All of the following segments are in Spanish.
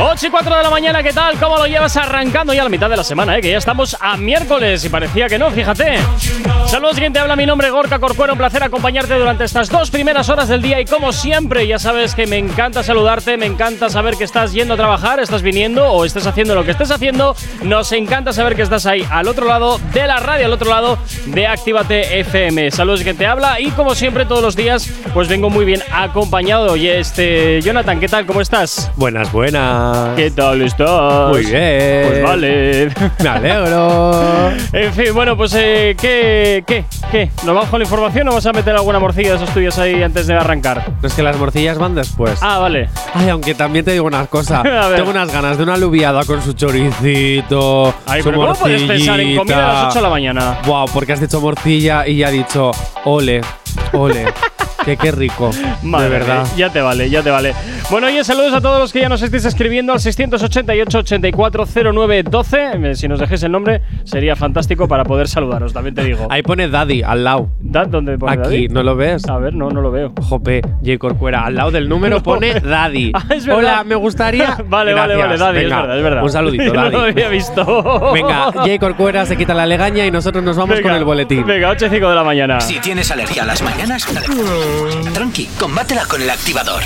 8 y 4 de la mañana, ¿qué tal? ¿Cómo lo llevas arrancando ya la mitad de la semana, eh? Que ya estamos a miércoles y parecía que no, fíjate. Saludos, quien te habla, mi nombre es Gorka Corcuero, un placer acompañarte durante estas dos primeras horas del día y como siempre, ya sabes que me encanta saludarte, me encanta saber que estás yendo a trabajar, estás viniendo o estás haciendo lo que estés haciendo. Nos encanta saber que estás ahí al otro lado de la radio, al otro lado de Actívate FM. Saludos, quien te habla y como siempre todos los días, pues vengo muy bien acompañado. Y este, Jonathan, ¿qué tal? ¿Cómo estás? Buenas, buenas. ¿Qué tal estás? Muy bien. Pues vale. Me alegro. en fin, bueno, pues eh, ¿qué, qué, qué? ¿Nos vamos con la información o vas a meter alguna morcilla de esos tuyos ahí antes de arrancar? No es que las morcillas van después. Ah, vale. Ay, aunque también te digo una cosa. Tengo unas ganas de una alubiada con su choricito. Ay, su pero ¿cómo puedes pensar en comida a las 8 de la mañana? Wow, porque has dicho morcilla y ya ha dicho ole, ole. que qué rico. Madre de verdad. Ya te vale, ya te vale. Bueno, y saludos a todos los que ya nos estéis escribiendo al 688-840912. Eh, Si nos dejéis el nombre, sería fantástico para poder saludaros, también te digo. Ahí pone Daddy al lado. Dad, ¿Dónde pone Aquí, Daddy? ¿no lo ves? A ver, no, no lo veo. Jope, J. Corcuera. Al lado del número No. pone Daddy. Ah, es verdad. Hola, me gustaría. Vale, vale, vale. Daddy, Venga, es verdad, es verdad. Un saludito, no lo Daddy. había visto. Venga, J. Corcuera se quita la legaña y nosotros nos vamos Venga, con el boletín. Venga, 8 y 5 de la mañana. Si tienes alergia a las mañanas, tranqui, combátela con El Activador.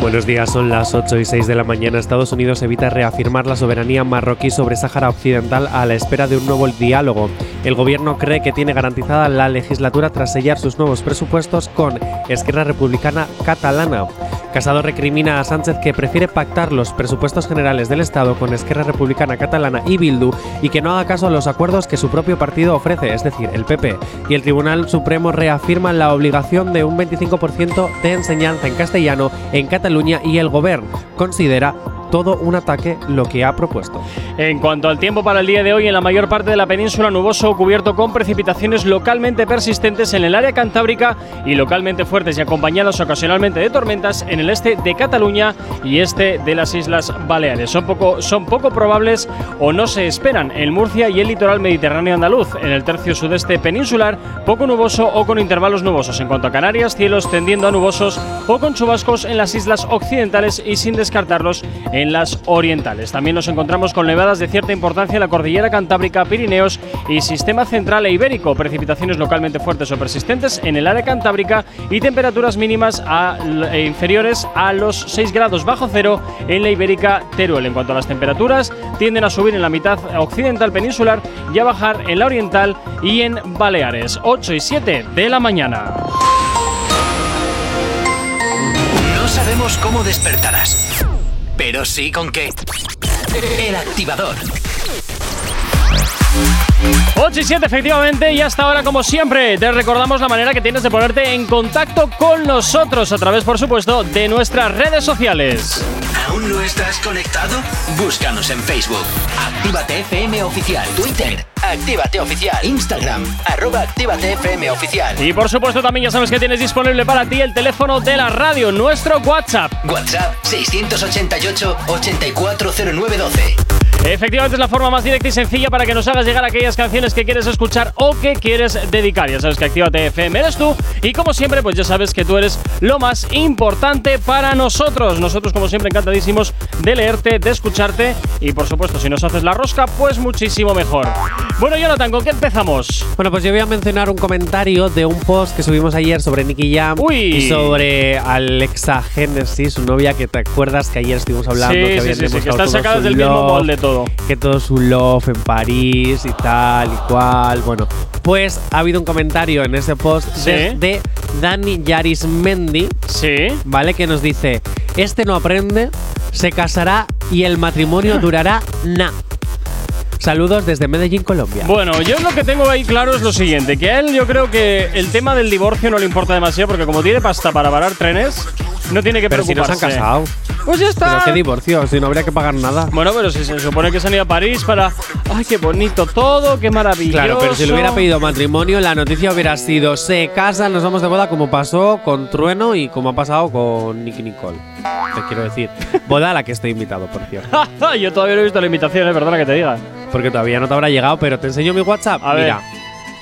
Buenos días, son las 8 y 6 de la mañana. Estados Unidos evita reafirmar la soberanía marroquí sobre Sáhara Occidental a la espera de un nuevo diálogo. El gobierno cree que tiene garantizada la legislatura tras sellar sus nuevos presupuestos con Esquerra Republicana Catalana. Casado recrimina a Sánchez que prefiere pactar los presupuestos generales del Estado con Esquerra Republicana Catalana y Bildu y que no haga caso a los acuerdos que su propio partido ofrece, es decir, el PP. Y el Tribunal Supremo reafirma la obligación de un 25% de enseñanza en castellano en Cataluña y el Gobierno considera todo un ataque lo que ha propuesto. En cuanto al tiempo para el día de hoy, en la mayor parte de la península nuboso cubierto con precipitaciones localmente persistentes en el área cantábrica y localmente fuertes y acompañadas ocasionalmente de tormentas en el este de Cataluña y este de las Islas Baleares. Son poco, son poco probables o no se esperan en Murcia y el litoral mediterráneo andaluz. En el tercio sudeste peninsular, poco nuboso o con intervalos nubosos. En cuanto a Canarias, cielos tendiendo a nubosos o con chubascos en las islas occidentales y sin descartarlos en las orientales. También nos encontramos con nevadas de cierta importancia en la cordillera cantábrica, Pirineos y sistema central e ibérico, precipitaciones localmente fuertes o persistentes en el área cantábrica y temperaturas mínimas e inferiores a los 6 grados bajo cero en la ibérica Teruel. En cuanto a las temperaturas, tienden a subir en la mitad occidental peninsular y a bajar en la oriental y en Baleares. 8 y 7 de la mañana. No sabemos cómo despertarás, pero sí con qué. El Activador. 8 y 7 efectivamente y hasta ahora como siempre te recordamos la manera que tienes de ponerte en contacto con nosotros a través por supuesto de nuestras redes sociales. ¿Aún no estás conectado? Búscanos en Facebook. Actívate FM Oficial. Twitter. Actívate Oficial. Instagram. Arroba Actívate FM Oficial. Y por supuesto también ya sabes que tienes disponible para ti el teléfono de la radio, nuestro WhatsApp. WhatsApp 688 840912. Efectivamente es la forma más directa y sencilla para que nos hagas llegar aquellas canciones que quieres escuchar o que quieres dedicar. Ya sabes que Actívate FM eres tú y como siempre pues ya sabes que tú eres lo más importante para nosotros. Nosotros como siempre encantadísimos de leerte, de escucharte y por supuesto si nos haces la rosca pues muchísimo mejor. Bueno Jonathan, ¿con qué empezamos? Bueno, pues yo voy a mencionar un comentario de un post que subimos ayer sobre Nicky Jam Uy. y sobre Alexa Genesis, su novia, que te acuerdas que ayer estuvimos hablando sí, que habían sí, sí, que están sacadas del mismo love, molde todo. Que todo su love en París y tal y cual. Bueno, pues ha habido un comentario en ese post de, Dani Yarismendi, Sí. ¿vale? Que nos dice: Este no aprende, se casará y el matrimonio durará na. Saludos desde Medellín, Colombia. Bueno, yo lo que tengo ahí claro es lo siguiente, que a él yo creo que el tema del divorcio no le importa demasiado porque como tiene pasta para parar trenes, no tiene que Pero si no preocuparse. se han casado. Pues ya Pero está. qué divorcio, si no habría que pagar nada. Bueno, pero si se supone que se han ido a París para. ¡Ay, qué bonito todo! ¡Qué maravilloso! Claro, pero si le hubiera pedido matrimonio, la noticia hubiera sido se casan, nos vamos de boda, como pasó con Trueno y como ha pasado con Nicky Nicole. Te quiero decir. Boda a la que estoy invitado, por cierto. Yo todavía no he visto la invitación, eh, perdona que te diga. Porque todavía no te habrá llegado, pero te enseño mi WhatsApp. A ver. Mira,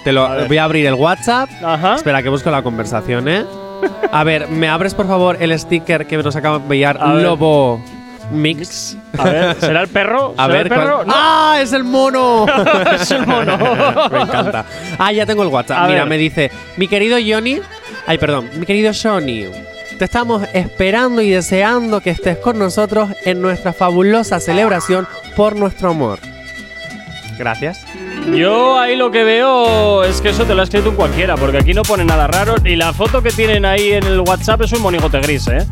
te lo A voy a abrir el WhatsApp. Ajá. Espera, que busco la conversación, ¿eh? A ver, ¿me abres por favor el sticker que nos acaba de enviar A ver. Lobo Mix? A ver, ¿será el perro? A ¿Será ver, el perro? ¿cuál- No. ¡Ah! ¡Es el mono! es el mono. Me encanta. Ah, ya tengo el WhatsApp. A Mira, ver. me dice, mi querido Johnny. Ay, perdón, mi querido Johnny. Te estamos esperando y deseando que estés con nosotros en nuestra fabulosa celebración por nuestro amor. Gracias. Yo ahí lo que veo es que eso te lo ha escrito un cualquiera, porque aquí no pone nada raro. Y la foto que tienen ahí en el WhatsApp es un monigote gris, ¿eh?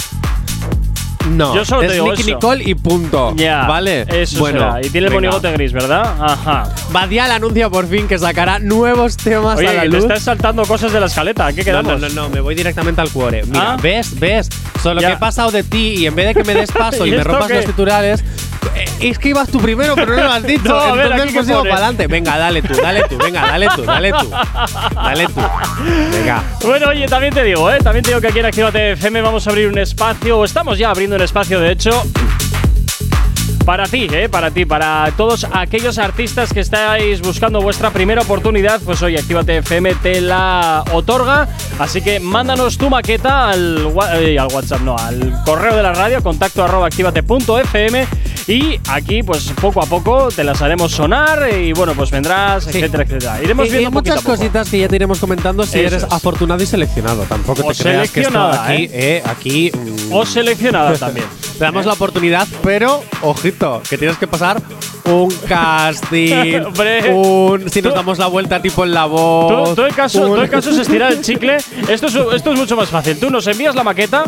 No, Yo solo te es digo Nicky eso. Nicole y punto. Ya. ¿Vale? Eso bueno, será. Y tiene el venga. monigote gris, ¿verdad? Ajá. Badial anuncia por fin que sacará nuevos temas a la Oye, le luz. estás saltando cosas de la escaleta. ¿a ¿Qué No, quedamos? no, no, no, me voy directamente al cuore. Mira, Ah. ¿ves? ¿Ves? Solo Ya. que he pasado de ti y en vez de que me des paso ¿Y y, me rompas qué? los titulares, es que ibas tú primero, pero no lo has dicho. No, a ver, Entonces pues pone. para adelante. Venga, dale tú, dale tú, venga, dale tú, dale tú. Dale tú. Venga. Bueno, oye, también te digo, ¿eh? También te digo que aquí en Actívate FM vamos a abrir un espacio, o estamos ya abriendo un espacio, de hecho, para ti, ¿eh? Para ti, para todos aquellos artistas que estáis buscando vuestra primera oportunidad, pues hoy Actívate FM te la otorga. Así que mándanos tu maqueta al, eh, al WhatsApp, no, al correo de la radio, contacto arroba activate.fm. Y aquí, pues poco a poco te las haremos sonar y bueno, pues vendrás, Sí. etcétera, etcétera. Iremos Y- y viendo poquito muchas cositas que ya te iremos comentando si Eso eres es. afortunado y seleccionado. Tampoco O te creas que esto aquí, eh, aquí mm, O seleccionada también. te damos la oportunidad, pero ojito, que tienes que pasar un casting, un si nos damos la vuelta tipo en la voz. Todo, el caso, todo el caso es estirar el chicle. Esto es, esto es mucho más fácil. Tú nos envías la maqueta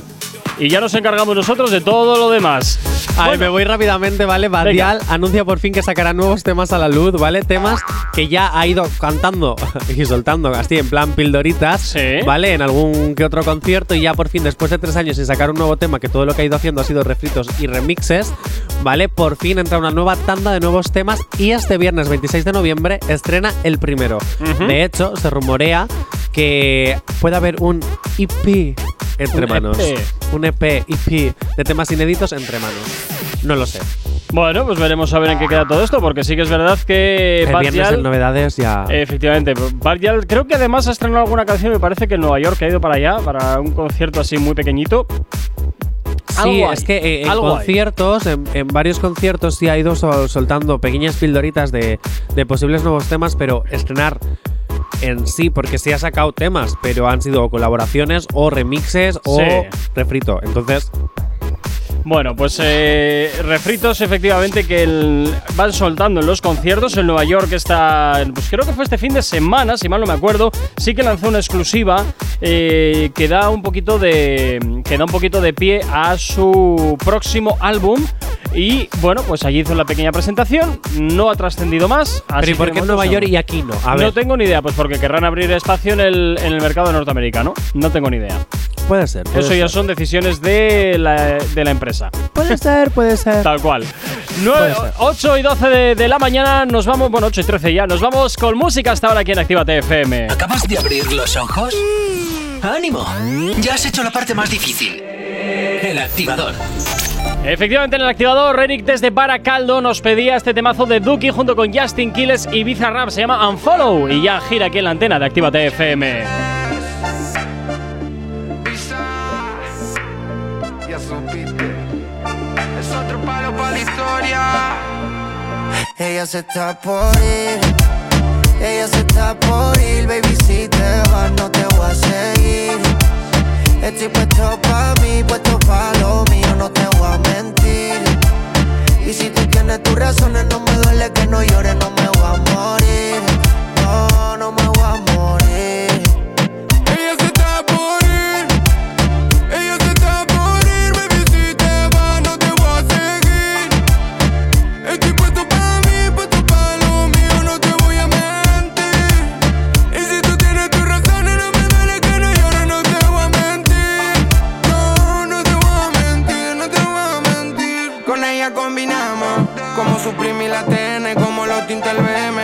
y ya nos encargamos nosotros de todo lo demás. Bueno, me voy rápidamente, ¿vale? Badial anuncia por fin que sacará nuevos temas a la luz, ¿vale? Temas que ya ha ido cantando y soltando así en plan pildoritas, Sí. ¿vale? En algún que otro concierto y ya por fin, después de tres años sin sacar un nuevo tema, que todo lo que ha ido haciendo ha sido refritos y remixes, ¿vale? Por fin entra una nueva tanda de nuevos temas y este viernes 26 de noviembre estrena el primero. De hecho, se rumorea que puede haber un EP entre Un manos. EP. Un EP, EP de temas inéditos entre manos. No lo sé. bueno, pues veremos a ver en qué queda todo esto, porque sí que es verdad que El Bad Gyal- en novedades ya. Efectivamente, Bad Gyal creo que además ha estrenado alguna canción, me parece que en Nueva York ha ido para allá, para un concierto así muy pequeñito. sí, algo es hay, que eh, en algo conciertos, en, en varios conciertos sí ha ido sol- soltando pequeñas pildoritas de, de posibles nuevos temas, pero estrenar en sí, porque sí ha sacado temas, pero han sido colaboraciones o remixes o Sí. refrito. Entonces, Bueno, pues eh, refritos efectivamente que el- van soltando en los conciertos. En Nueva York está, pues creo que fue este fin de semana, si mal no me acuerdo, sí que lanzó una exclusiva eh, que da un poquito de que da un poquito de pie a su próximo álbum. Y bueno, pues allí hizo la pequeña presentación, no ha trascendido más. pero ¿y por qué Nueva York y aquí no? A no ver, tengo ni idea, pues porque querrán abrir espacio en el, en el mercado norteamericano. No tengo ni idea. Puede ser. puede Eso ya son decisiones de la, de la empresa. Puede ser, puede ser. Tal cual. 9, ser. 8 y 12 de, de la mañana nos vamos, bueno, 8 y 13 ya, nos vamos con música hasta ahora aquí en Actívate FM. ¿Acabas de abrir los ojos? ¡Ánimo! Ya has hecho la parte más difícil. El activador. Efectivamente, en el activador, Renick desde Baracaldo nos pedía este temazo de Duki junto con Justin Quiles y Bizarrap. Se llama Unfollow y ya gira aquí en la antena de Actívate FM. Historia. Ella se está por ir, ella se está por ir, baby si te vas no te voy a seguir. Estoy puesto pa' mí, puesto pa' lo mío, no te voy a mentir. Y si tú tienes tus razones, no me duele que no llores, no me voy a morir. No, no me Supreme y la TN como los tinta el BM.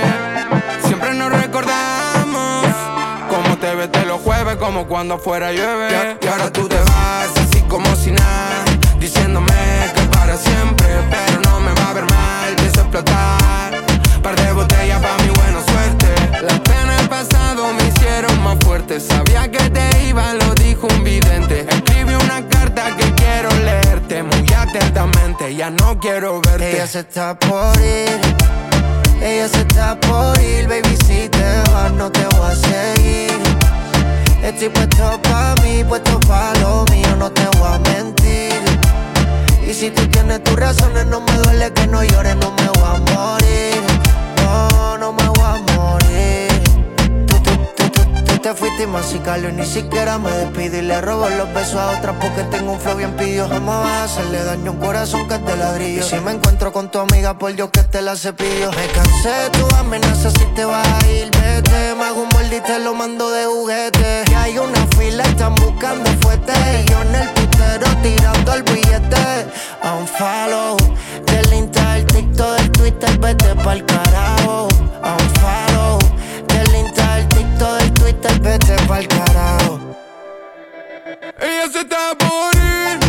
Siempre nos recordamos cómo te ves de los jueves, como cuando fuera llueve. Y ahora tú te vas así como si nada, diciéndome que para siempre, pero no me va a ver mal, a explotar. Par de botellas pa' mi buena suerte. Las penas del pasado me hicieron más fuerte. Sabía que te iba, lo dijo un vidente. Escribí una carta que quiero leerte muy atentamente. Ya no quiero verte. Ella se está por ir. Ella se está por ir, baby. Si te vas, no te voy a seguir. Estoy puesto pa' mí, puesto pa' lo mío, no te voy a mentir. Y si tú tienes tus razones, no me duele que no llores, no me voy a morir. No, no me voy a morir. Te fuiste y masicalo y ni siquiera me despido y le robo los besos a otras porque tengo un flow bien pidió. Jamás vas a hacerle daño a un corazón que de ladrillo. Y si me encuentro con tu amiga, por Dios que te la cepillo. Me cansé de tu amenaza si te vas a ir, vete. Me hago un molde y te lo mando de juguete. Y hay una fila, están buscando fuerte. Y yo en el putero tirando el billete. Un follow del Insta, del TikTok, del Twitter, vete pa'l carajo. Un follow TikTok, del Twitter, vete pa'l carajo. Ella se está por ir.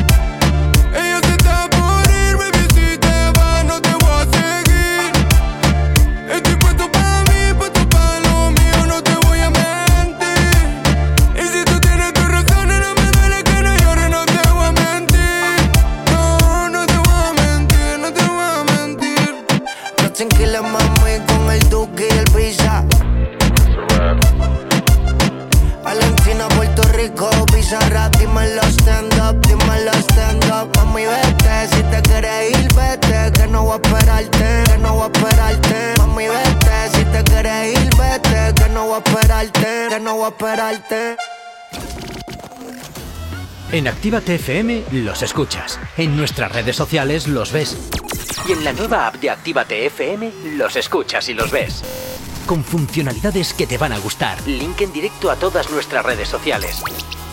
Rico, Bizarra, dímelo stand up, dímelo stand up. Mami, vete, si te quieres ir, vete, que no voy a esperarte, que no voy a esperarte. Mami, vete, si te quieres ir, vete, que no voy a esperarte, que no voy a esperarte. En Actívate FM los escuchas. En nuestras redes sociales los ves. Y en la nueva app de Actívate FM los escuchas y los ves. Con funcionalidades que te van a gustar. Link en directo a todas nuestras redes sociales.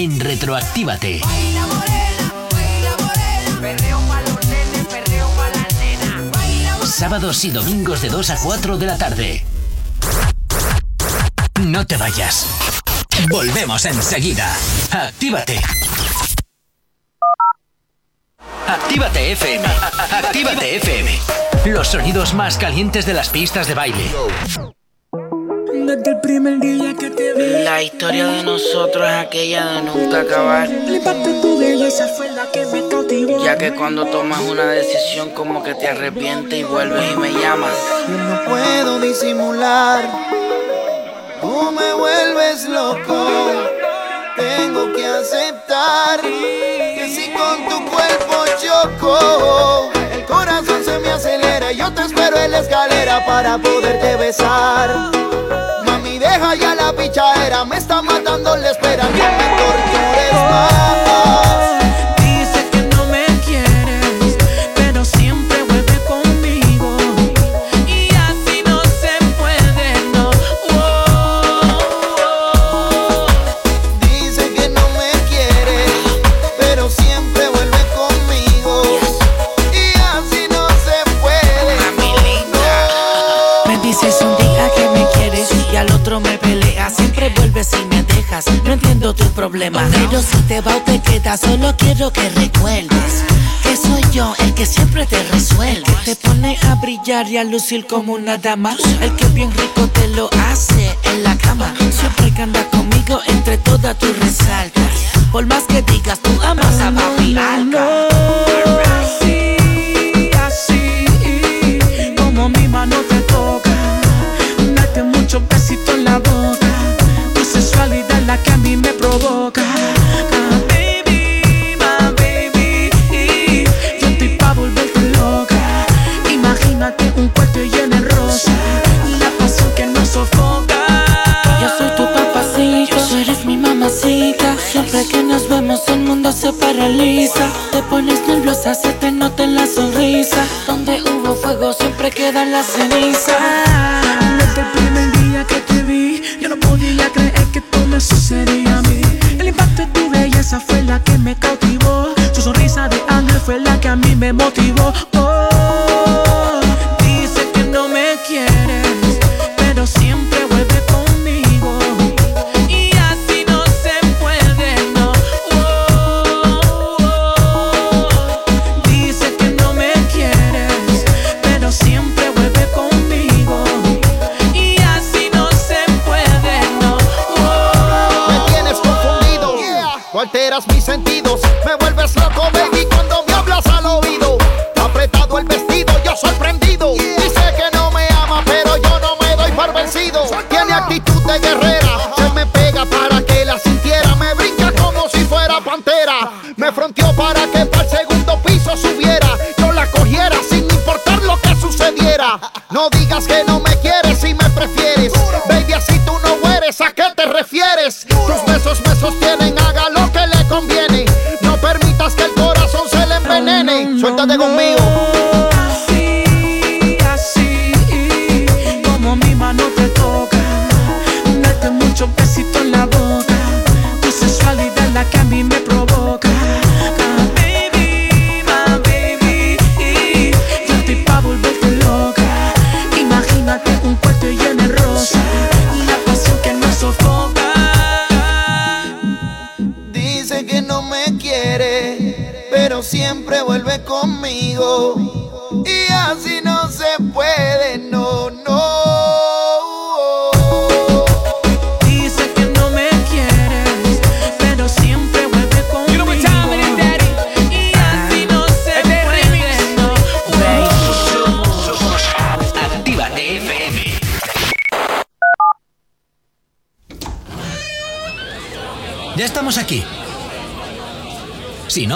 En Retroactívate. Sábados y domingos de 2 a 4 de la tarde. No te vayas. Volvemos enseguida. Actívate. Actívate FM. Actívate FM. Los sonidos más calientes de las pistas de baile. Desde el primer día que te vi La historia de nosotros es aquella de nunca acabar. Flipaste tu belleza fue la que me cautivó Ya que cuando tomas una decisión como que te arrepientes y vuelves y me llamas. Yo no puedo disimular. Tú me vuelves loco. Tengo que aceptar que si con tu cuerpo choco, el corazón se me acelera. y Yo te espero en la escalera para poderte besar. Mami, deja ya la pichadera. Me está matando la espera. No me tortures más. No entiendo tu problema. Pero si te va o te quedas, solo quiero que recuerdes que soy yo el que siempre te resuelve. Que te pone a brillar y a lucir como una dama. El que bien rico te lo hace en la cama. Siempre que anda conmigo, entre todas tú resaltas. Por más que siempre quedan las cenizas.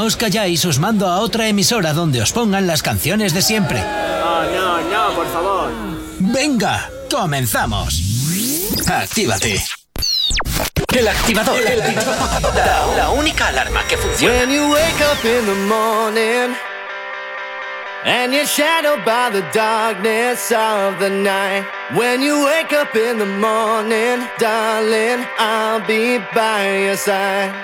os calláis, os mando a otra emisora donde os pongan las canciones de siempre. No, no, no, por favor. Venga, comenzamos. Actívate. El activador. El activador. La, la, única alarma que funciona. When you wake up in the morning and you're shadowed by the darkness of the night. When you wake up in the morning, darling, I'll be by your side.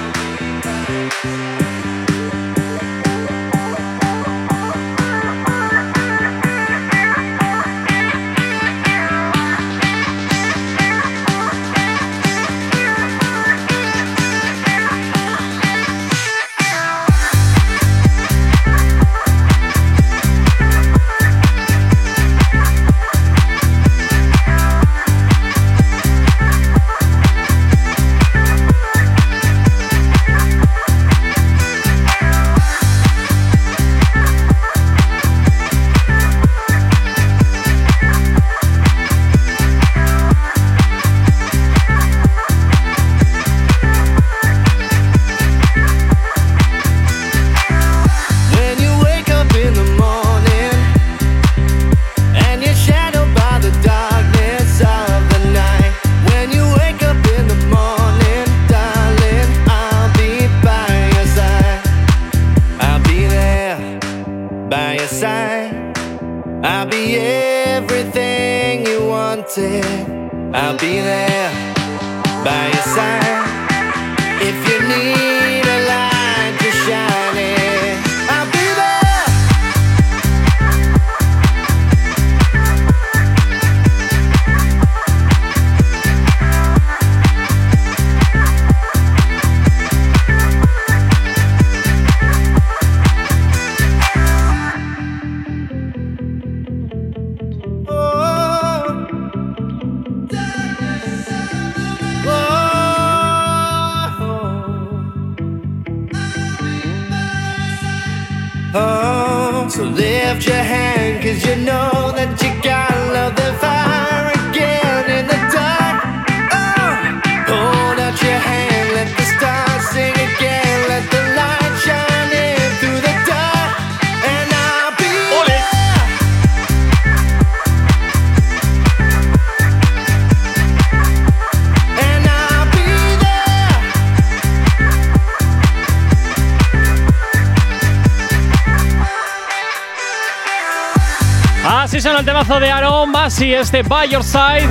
Este By Your Side.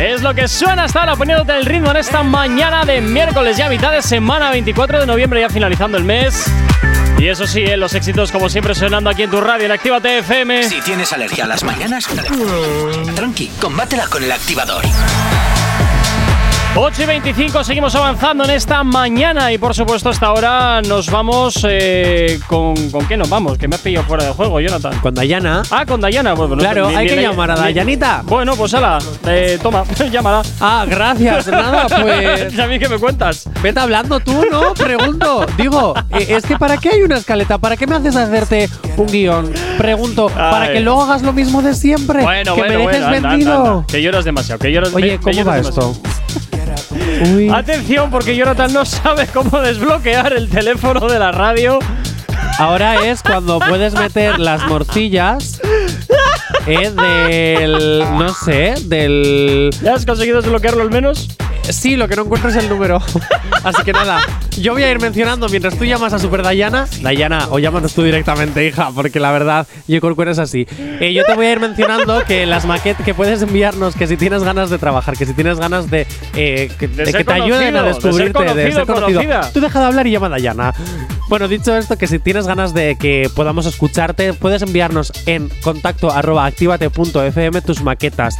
Es lo que suena ahora poniéndote el ritmo en esta mañana de miércoles, ya mitad de semana, 24 de noviembre, ya finalizando el mes. Y eso sí, eh, los éxitos como siempre sonando aquí en tu radio en Actívate FM. Si tienes alergia a las mañanas, tranqui, combátela con el activador. 8 y 25, seguimos avanzando en esta mañana y por supuesto hasta ahora nos vamos eh, con... ¿Con qué nos vamos? Que me has pillado fuera de juego, Jonathan. Con Dayana. Ah, con Dayana. Bueno, no- Claro, hay que llamar a ni- Dayanita. Bueno, pues ala, eh, toma, llámala. Ah, gracias. Nada, pues. ¿Y a mí qué me cuentas? Vete hablando tú, ¿no? Pregunto. Digo, eh, es que ¿para qué hay una escaleta? ¿Para qué me haces hacerte un guion? Pregunto, ¿para que luego hagas lo mismo de siempre? Bueno, que bueno, me dejes bueno, vendido. anda, anda. Que lloras demasiado, que lloras Oye, ¿cómo lloras va demasiado. esto? Uy. Atención, porque Jonathan no sabe cómo desbloquear el teléfono de la radio. Ahora es cuando puedes meter las morcillas eh, del. No sé, del. ¿Ya has conseguido desbloquearlo al menos? Sí, lo que no encuentro es el número. Así que nada, yo voy a ir mencionando mientras tú llamas a Super Dayana. Dayana, o llámanos tú directamente, hija, porque la verdad, yo Corcuera es así. Eh, yo te voy a ir mencionando que las maquetas que puedes enviarnos, que si tienes ganas de trabajar, que si tienes ganas de, eh, que, De de te ayuden a conocido, de ser descubrirte, de ser conocido, conocido. conocida. Tú deja de hablar y llama a Dayana. Bueno, dicho esto, que si tienes ganas de que podamos escucharte, puedes enviarnos en contacto arroba activate.fm tus maquetas.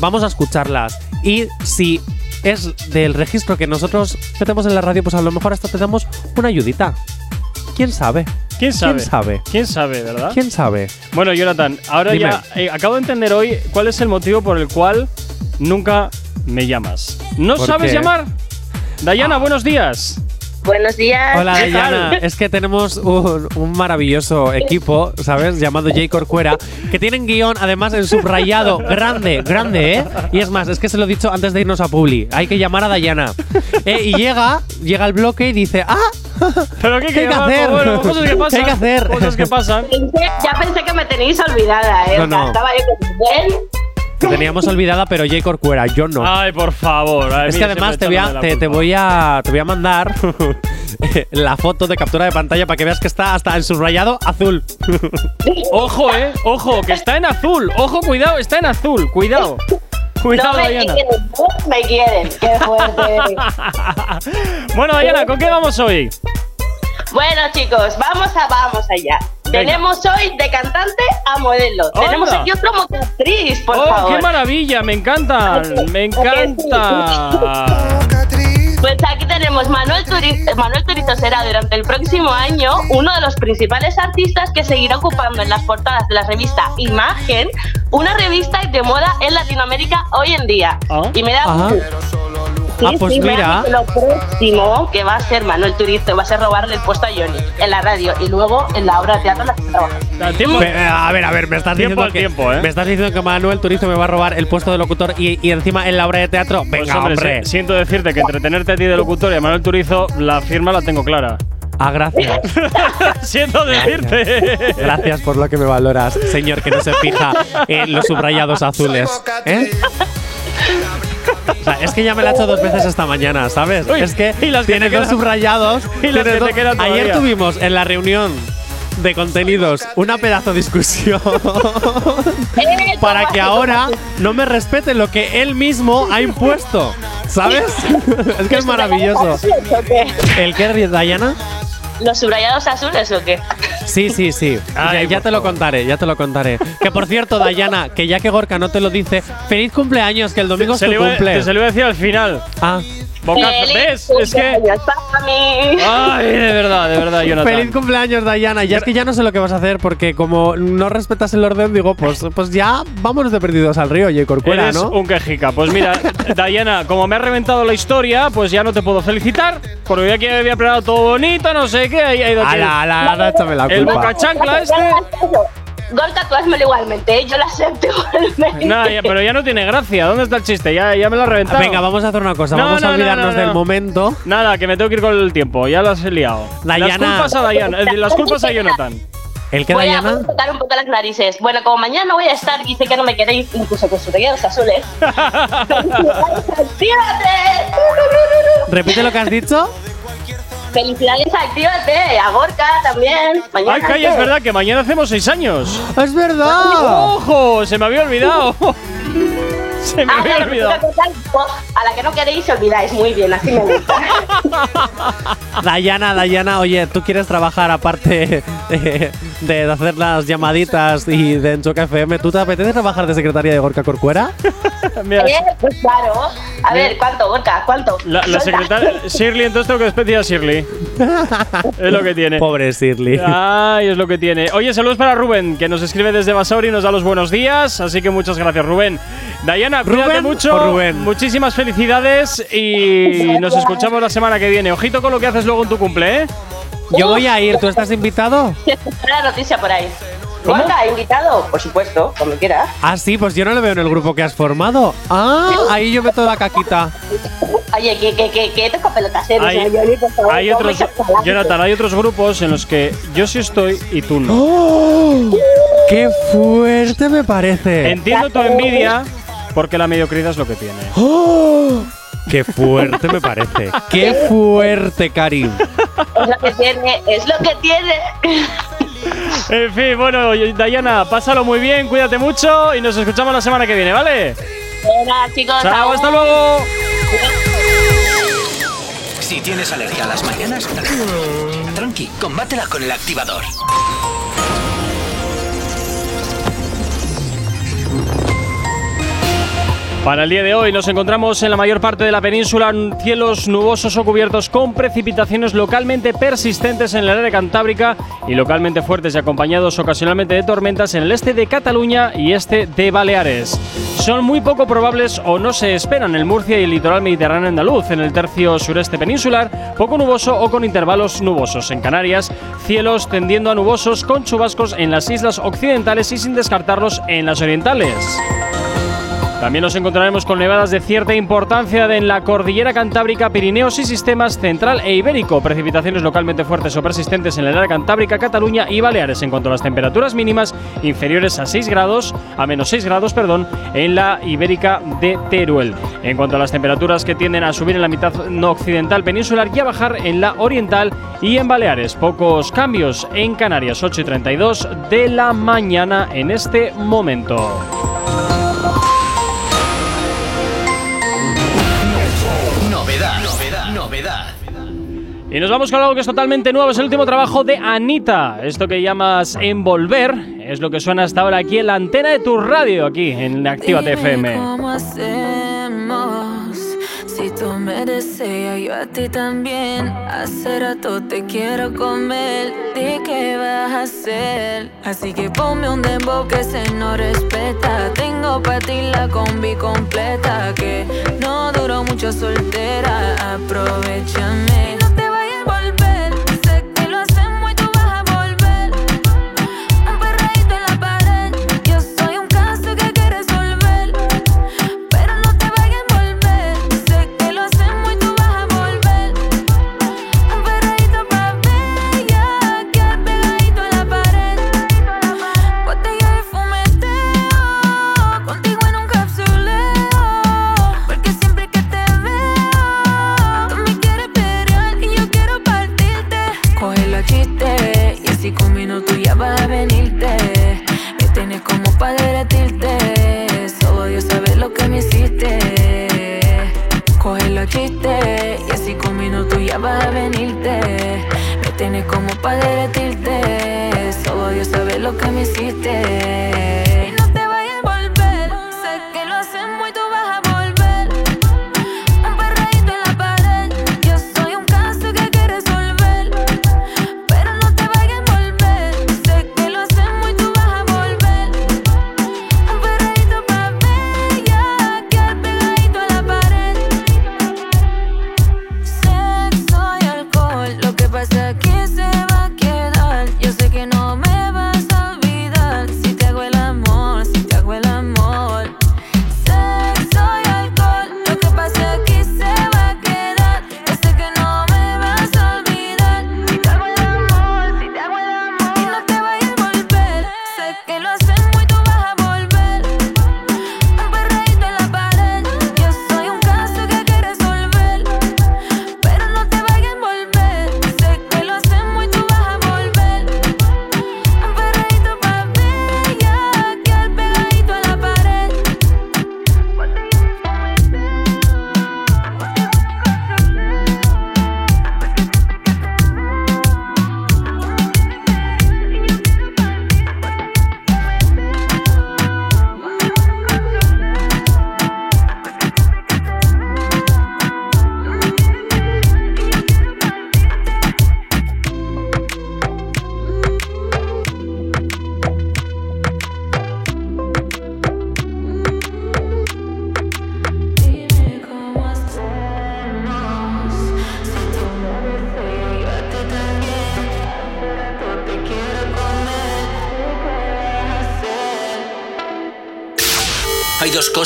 Vamos a escucharlas. Y si es del registro que nosotros metemos en la radio, pues a lo mejor hasta te damos una ayudita. ¿Quién sabe? ¿Quién sabe? ¿Quién sabe? ¿Quién sabe, verdad? ¿Quién sabe? Bueno, Jonathan, ahora Dime. ya eh, acabo de entender hoy cuál es el motivo por el cual nunca me llamas. ¿No ¿Por sabes qué? llamar? Dayana, buenos días. Buenos días. Hola, ¿Qué? Dayana. Es que tenemos un, un maravilloso equipo, ¿sabes? Llamado J. Corcuera, que tienen guion, además, en subrayado. Grande, grande, ¿eh? Y es más, es que se lo he dicho antes de irnos a Publi. Hay que llamar a Dayana. Eh, y llega, llega el bloque y dice, ¡ah! ¿Pero qué, ¿Qué hay que hacer? Bueno, cosas que ¿Qué pasan. hay que hacer? Cosas que pasan. Ya pensé que me tenéis olvidada, ¿eh? No, O sea, no. Estaba yo con Te teníamos olvidada, pero J. Corcuera, yo no. Ay, por favor. Ay, Es que además te voy, a, te, voy a te voy a mandar la foto de captura de pantalla para que veas que está hasta en subrayado azul. Ojo, eh. Ojo, que está en azul. Ojo, cuidado, está en azul. Cuidado. Cuidado, no me Dayana. quieren, no me quieren. Qué fuerte. Bueno, Dayana, ¿con qué vamos hoy? bueno, chicos, vamos a vamos allá. Venga. Tenemos hoy de cantante a modelo. Tenemos aquí otro mocatriz, por ¡Oh, favor. qué maravilla! Me encanta. Me encanta. Pues aquí tenemos Manuel Turizo. Manuel Turizo será durante el próximo año uno de los principales artistas que seguirá ocupando en las portadas de la revista Imagen, una revista de moda en Latinoamérica hoy en día. Ah. Y me da. Sí, Ah, pues sí, mira. Lo próximo que va a ser Manuel Turizo va a ser robarle el puesto a Johnny en la radio y luego en la obra de teatro en la que se trabaja. Tiempo. Eh, A ver, a ver, me estás Tiempo diciendo al que tiempo, ¿eh? me estás diciendo que Manuel Turizo me va a robar el puesto de locutor y, y encima en la obra de teatro. Pues, Venga, hombre. si- siento decirte que entretenerte a ti de locutor y a Manuel Turizo, la firma la tengo clara. Ah, gracias. siento decirte. Gracias por lo que me valoras, señor que no se fija en los subrayados azules. ¿Eh? O sea, es que ya me la he hecho dos veces esta mañana, ¿sabes? Uy, es que y las que tiene te dos quedan. subrayados. Y te dos- quedan Ayer tuvimos en la reunión de contenidos una pedazo de discusión para que ahora no me respete lo que él mismo ha impuesto. ¿Sabes? es que es maravilloso. ¿El qué, Dayana? ¿Los subrayados azules o qué? Sí, sí, sí. Ay, ya, te lo contaré, ya te lo contaré. Que por cierto, Dayana, que ya que Gorka no te lo dice, feliz cumpleaños, que el domingo se, tu iba, cumple. te se lo iba a decir al final. Ah. Feliz ¿Ves? Es que. cumpleaños para mí. Ay, de verdad, de verdad, Jonathan. feliz cumpleaños, Dayana. Ya es que ya no sé lo que vas a hacer porque como no respetas el orden, digo, pues, pues ya vámonos de perdidos al río, y Corcuera, Eres ¿no? un quejica. Pues mira, Diana, como me ha reventado la historia, pues ya no te puedo felicitar. Porque ya que había preparado todo bonito, no sé qué. Ahí ha ido aquí. Ala, ala, ala, échame la El culpa. boca chancla este. Gorka, tú házmelo igualmente, ¿eh? yo lo acepto igualmente. Nada, ya- pero ya no tiene gracia. ¿Dónde está el chiste? Ya, ya me lo ha reventado. Venga, vamos a hacer una cosa, No, vamos no, a no, olvidarnos no, no. del momento. Nada, que me tengo que ir con el tiempo. Ya las he liado. Las Dayana. culpas a Diana. eh, Las culpas a Jonathan. ¿El que Voy a, Dayana? voy a tocar un poco las narices. Bueno, como mañana no voy a estar y sé que no me queréis, incluso con sus rayados azules. ¡Tírate! Repite lo que has dicho. Felicidades Actívate, a Gorka también. Mañana Ay, calla, es verdad que mañana hacemos seis años. ¡Es verdad! ¡Ojo! Se me había olvidado. Se me Ah, había claro, olvidado. pues, A la que no queréis olvidáis, muy bien, así me gusta. Dayana, Dayana, oye, ¿tú quieres trabajar aparte de, de hacer las llamaditas y de Enchoca FM? ¿Tú te apetece trabajar de secretaria de Gorka Corcuera? Mira, Eh, pues claro. A ver, ¿cuánto, Gorka? ¿Cuánto? la, secretaria Shirley, entonces tengo que despedir a Shirley. es lo que tiene. Pobre Shirley. Ay, es lo que tiene. Oye, saludos para Rubén, que nos escribe desde Basauri y nos da los buenos días. Así que muchas gracias, Rubén. Dayana, cuídate ¿Rubén mucho. o Rubén? Muchísimas felicidades y nos escuchamos la semana que viene. Ojito con lo que haces luego en tu cumple, ¿eh? Yo voy a ir, ¿tú estás invitado? Una noticia por ahí. Gorka, invitado, por supuesto, cuando quieras. Ah, sí, pues yo no lo veo en el grupo que has formado. Ah, ahí yo meto la caquita. Oye, que, que, que, que toco pelotas, eh. Hay, O sea, yo por favor, hay no otros, Jonathan, hay otros grupos en los que yo sí estoy y tú no. ¡Oh! ¡Qué fuerte me parece! Entiendo tu envidia porque la mediocridad es lo que tiene. ¡Oh! ¡Qué fuerte me parece! ¡Qué fuerte, Karim! Es lo que tiene, es lo que tiene. En fin, bueno, Dayana, pásalo muy bien, cuídate mucho y nos escuchamos la semana que viene, ¿vale? Venga, chicos. Chao, hasta luego. Si tienes alergia a las mañanas, tranqui, combátela con el activador. Para el día de hoy nos encontramos en la mayor parte de la península en cielos nubosos o cubiertos con precipitaciones localmente persistentes en el área cantábrica y localmente fuertes y acompañados ocasionalmente de tormentas en el este de Cataluña y este de Baleares. Son muy poco probables o no se esperan en Murcia y el litoral mediterráneo andaluz, en el tercio sureste peninsular, poco nuboso o con intervalos nubosos. En Canarias, cielos tendiendo a nubosos con chubascos en las islas occidentales y sin descartarlos en las orientales. También nos encontraremos con nevadas de cierta importancia en la cordillera cantábrica, Pirineos y sistemas central e ibérico. Precipitaciones localmente fuertes o persistentes en el área cantábrica, Cataluña y Baleares. En cuanto a las temperaturas mínimas, inferiores a 6 grados, a menos 6 grados, perdón, en la ibérica de Teruel. En cuanto a las temperaturas que tienden a subir en la mitad no occidental peninsular y a bajar en la oriental y en Baleares. Pocos cambios en Canarias, 8 y 32 de la mañana en este momento. Y nos vamos con algo que es totalmente nuevo. Es el último trabajo de Anita. Esto que llamas Envolver es lo que suena hasta ahora aquí en la antena de tu radio, aquí en Activa Dime FM. ¿Cómo hacemos? Si tú me deseas, yo a ti también. Hace rato te quiero comer. ¿De qué vas a hacer? Así que ponme un dembow que se no respeta. Tengo para ti la combi completa. Que no duró mucho soltera. Aprovechame. Coge la chiste y así con minutos ya vas a venirte. Me tienes como para derretirte. Solo Dios sabe lo que me hiciste. Coge la chiste y así con minutos ya vas a venirte. Me tienes como para derretirte. Solo Dios sabe lo que me hiciste.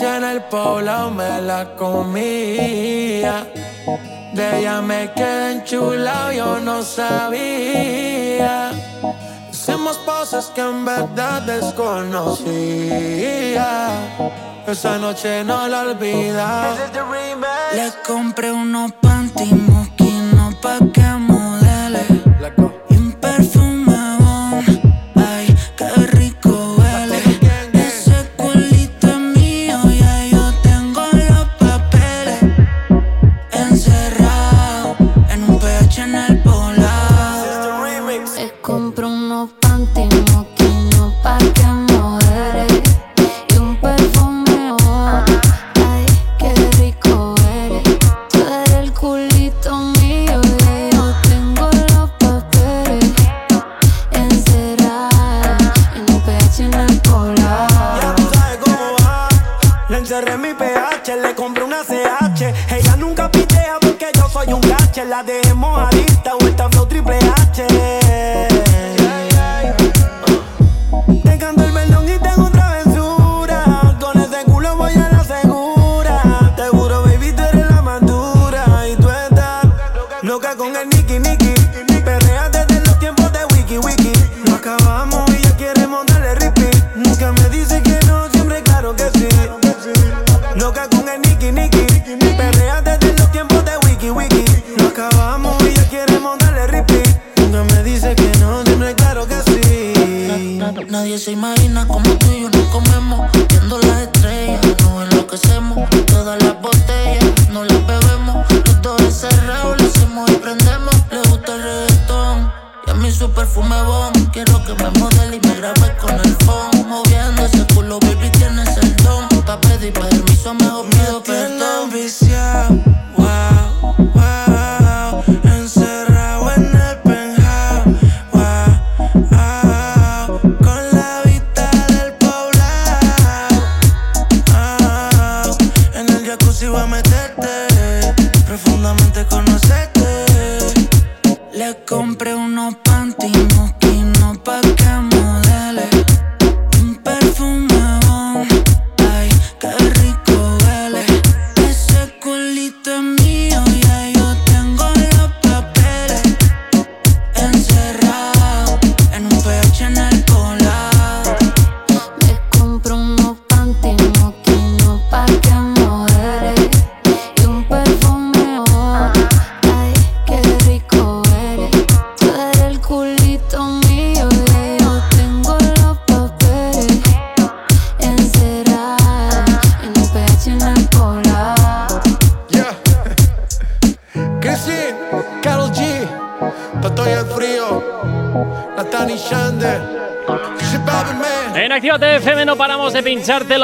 En el poblado me la comía. De ella me quedé enchulado, yo no sabía. Hicimos cosas que en verdad desconocía. Esa noche no la olvida. Le compré unos panty mosquinos pa' que soy un gache. La mojadita,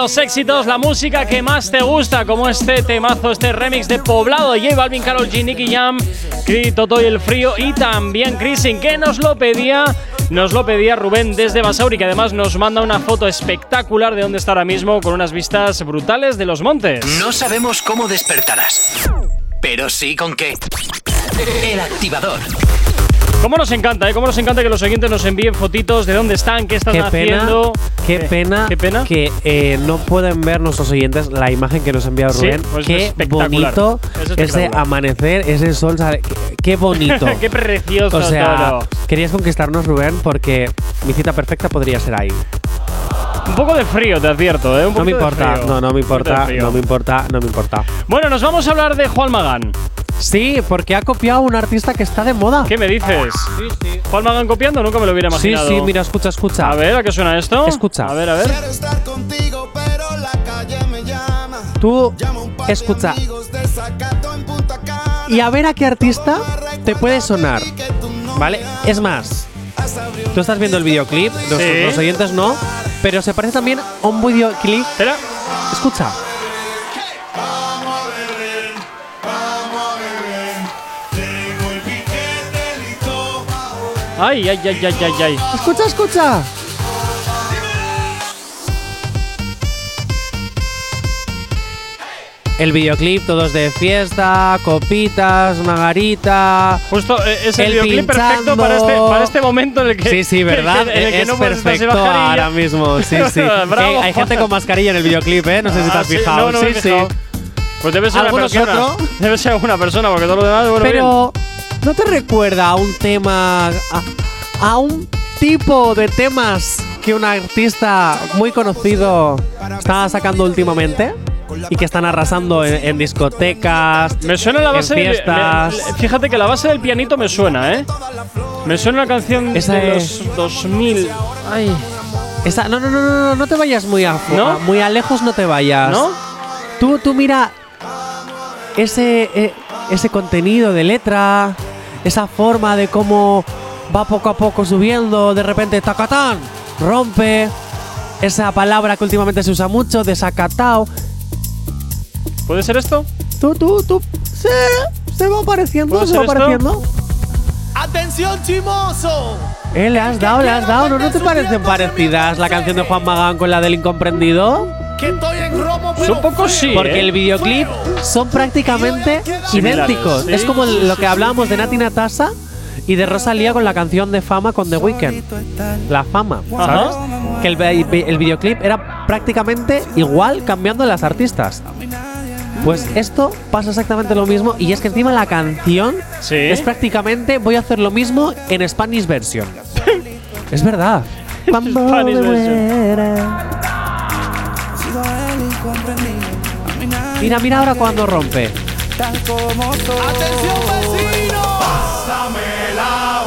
los éxitos, la música que más te gusta, como este temazo, este remix de Poblado de J Balvin, Karol G, Nicky Jam, Toto y el Frío y también Chrisin, que nos lo pedía, nos lo pedía Rubén desde Basauri, que además nos manda una foto espectacular de donde está ahora mismo con unas vistas brutales de los montes. No sabemos cómo despertarás, pero sí con qué. El activador. Cómo nos encanta, ¿eh? Cómo nos encanta que los oyentes nos envíen fotitos de dónde están, qué están Qué pena, qué pena, qué pena. que eh, no pueden ver nuestros oyentes la imagen que nos ha enviado Sí, Rubén. pues qué bonito Es ese amanecer, ese sol, qué, bonito. qué precioso o sea, todo. querías conquistarnos Rubén porque mi cita perfecta podría ser ahí. Un poco de frío, te advierto, ¿eh? Un No me importa, no, no me importa, no me importa, no me importa. Bueno, nos vamos a hablar de Juan Magán. Sí, porque ha copiado a un artista que está de moda. ¿Qué me dices? Sí, sí. ¿Juan Magán copiando? Nunca me lo hubiera Sí, imaginado. sí, mira, escucha, escucha. A ver, ¿a qué suena esto? Escucha. A ver, a ver. estar contigo, pero la calle me llama. Tú escucha. Y a ver a qué artista te puede sonar. ¿Vale? Es más, tú estás viendo el videoclip, los, Sí. los oyentes no, pero se parece también a un videoclip. Espera. Escucha. Ay, ay, ay, ay, ay, ay. Escucha, escucha. El videoclip, todos de fiesta, copitas, margarita. Justo eh, es el, El videoclip perfecto pinchando. para este, para este momento en el que. Sí, sí, ¿verdad? en el que es no perfecto ahora mismo. Sí, sí. Bravo, Eh, hay gente con mascarilla en el videoclip, ¿eh? No sé si te Ah, has sí, fijado. no, no me he sí, sí. fijado. Pues debe ser una ¿Algunos persona. otro? Debe ser una persona, porque todo lo demás, bueno, Pero, ¿no te recuerda a un tema, a, a un tipo de temas que un artista muy conocido está sacando últimamente? Y que están arrasando en, en discotecas. Me suena la base en fiestas. me- fíjate que la base del pianito me suena, ¿eh? Me suena una canción Esa de es- los 2000. Ay. Esa- no, no, no, no, no, no te vayas muy a, ¿No? muy a lejos, no te vayas. ¿No? Tú, tú mira ese, eh, ese contenido de letra, esa forma de cómo va poco a poco subiendo, de repente tacatán, rompe. Esa palabra que últimamente se usa mucho, desacatao. ¿Puede ser esto? Tú, tú, tú. Sí, se va apareciendo, ¿Puede se va apareciendo. ¡Atención, chimoso! Eh, le has dado, le has dado. ¿No, ¿No te parecen parecidas la canción de Juan Magán con la del incomprendido? Que estoy en Romo, Pues un poco sí. Porque ¿eh? el videoclip son prácticamente idénticos. sí, es como sí, lo que hablábamos de Nati Natasa y de Rosalía con la canción de Fama con The Weeknd. La Fama, ¿sabes? Que el, el videoclip era prácticamente igual cambiando las artistas. Pues esto pasa exactamente lo mismo y es que encima la canción Sí. es prácticamente voy a hacer lo mismo en Spanish version. es verdad. Spanish version. Mira, mira ahora cuando rompe. ¡Atención, vecino! Pásame la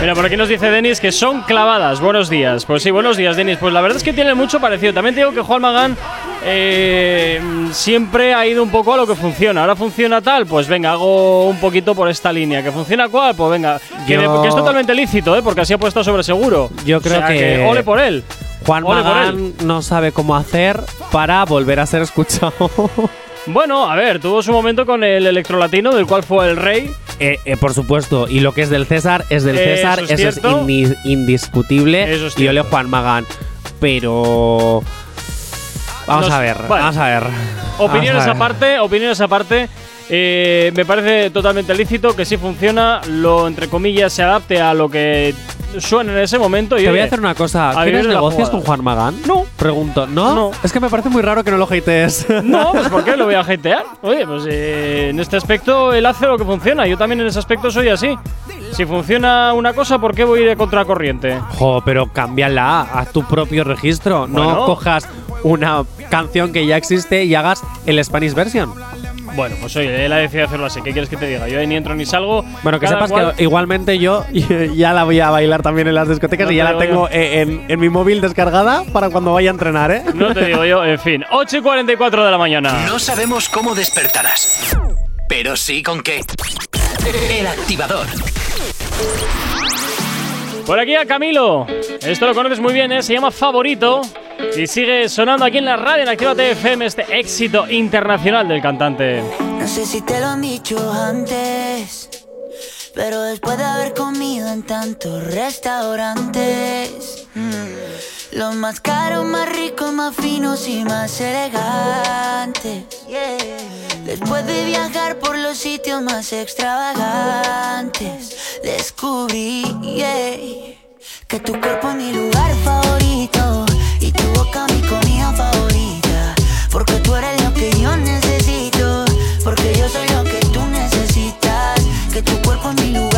Mira, por aquí nos dice Denis que son clavadas. Buenos días. Pues sí, buenos días, Denis. Pues la verdad es que tienen mucho parecido. También te digo que Juan Magán eh, siempre ha ido un poco a lo que funciona. Ahora funciona tal, pues venga, hago un poquito por esta línea. ¿Que funciona cuál? Pues venga. Que, Yo- de- que es totalmente lícito, ¿eh? Porque así ha puesto sobre seguro. Yo creo O sea que- Ole por él. Juan Ole por Magán no sabe cómo hacer para volver a ser escuchado. Bueno, a ver, tuvo su momento con el electrolatino, del cual fue el rey. Eh, eh, por supuesto, y lo que es del César es del César, es eso es indi- indiscutible. Eso es y cierto. Juan Magán. Pero. Vamos Nos- a ver, vamos a ver. Opiniones aparte, opiniones aparte. Eh, me parece totalmente lícito que si funciona, lo entre comillas se adapte a lo que suena en ese momento. Y Te voy a hacer una cosa. a ¿Tienes vivir la negocios con Juan Magán? No. Pregunto. ¿No? No. Es que me parece muy raro que no lo hatees. No, pues ¿por qué lo voy a hatear? Oye, pues eh, en este aspecto él hace lo que funciona. Yo también en ese aspecto soy así. Si funciona una cosa, ¿por qué voy a ir de contracorriente? Jo, pero cámbiala a tu propio registro. No Bueno. cojas una canción que ya existe y hagas el Spanish version. Bueno, pues oye, él ha decidido hacerlo así. ¿Qué quieres que te diga? Yo ahí ni entro ni salgo. Bueno, que Cada sepas cual- que igualmente yo ya la voy a bailar también en las discotecas No y ya la tengo en, en mi móvil descargada para cuando vaya a entrenar, ¿eh? No te digo yo, en fin. 8 y 44 de la mañana. No sabemos cómo despertarás, pero sí con qué. El activador. Por aquí a Camilo. Esto lo conoces muy bien, ¿eh? Se llama Favorito. Y sigue sonando aquí en la radio en Actívate FM este éxito internacional del cantante. No sé si te lo han dicho antes, pero después de haber comido en tantos restaurantes, mm, los más caros, más ricos, más finos y más elegantes. Después de viajar por los sitios más extravagantes, descubrí yeah, que tu cuerpo es mi lugar favorito y tu boca mi comida favorita. Porque tú eres lo que yo necesito, porque yo soy lo que tú necesitas. Que tu cuerpo es mi lugar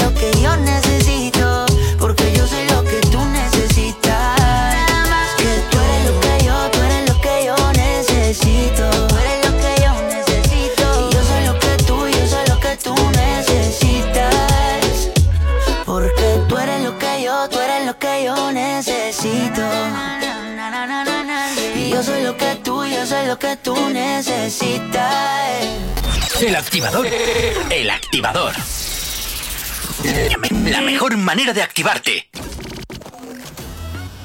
lo que tú necesitas. El activador. El activador. La mejor manera de activarte.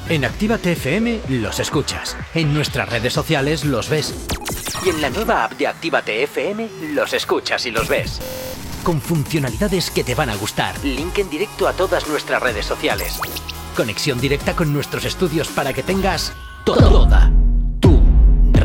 En Actívate FM los escuchas. En nuestras redes sociales los ves. Y en la nueva app de Actívate FM los escuchas y los ves. Con funcionalidades que te van a gustar. Link en directo a todas nuestras redes sociales. Conexión directa con nuestros estudios para que tengas toda tu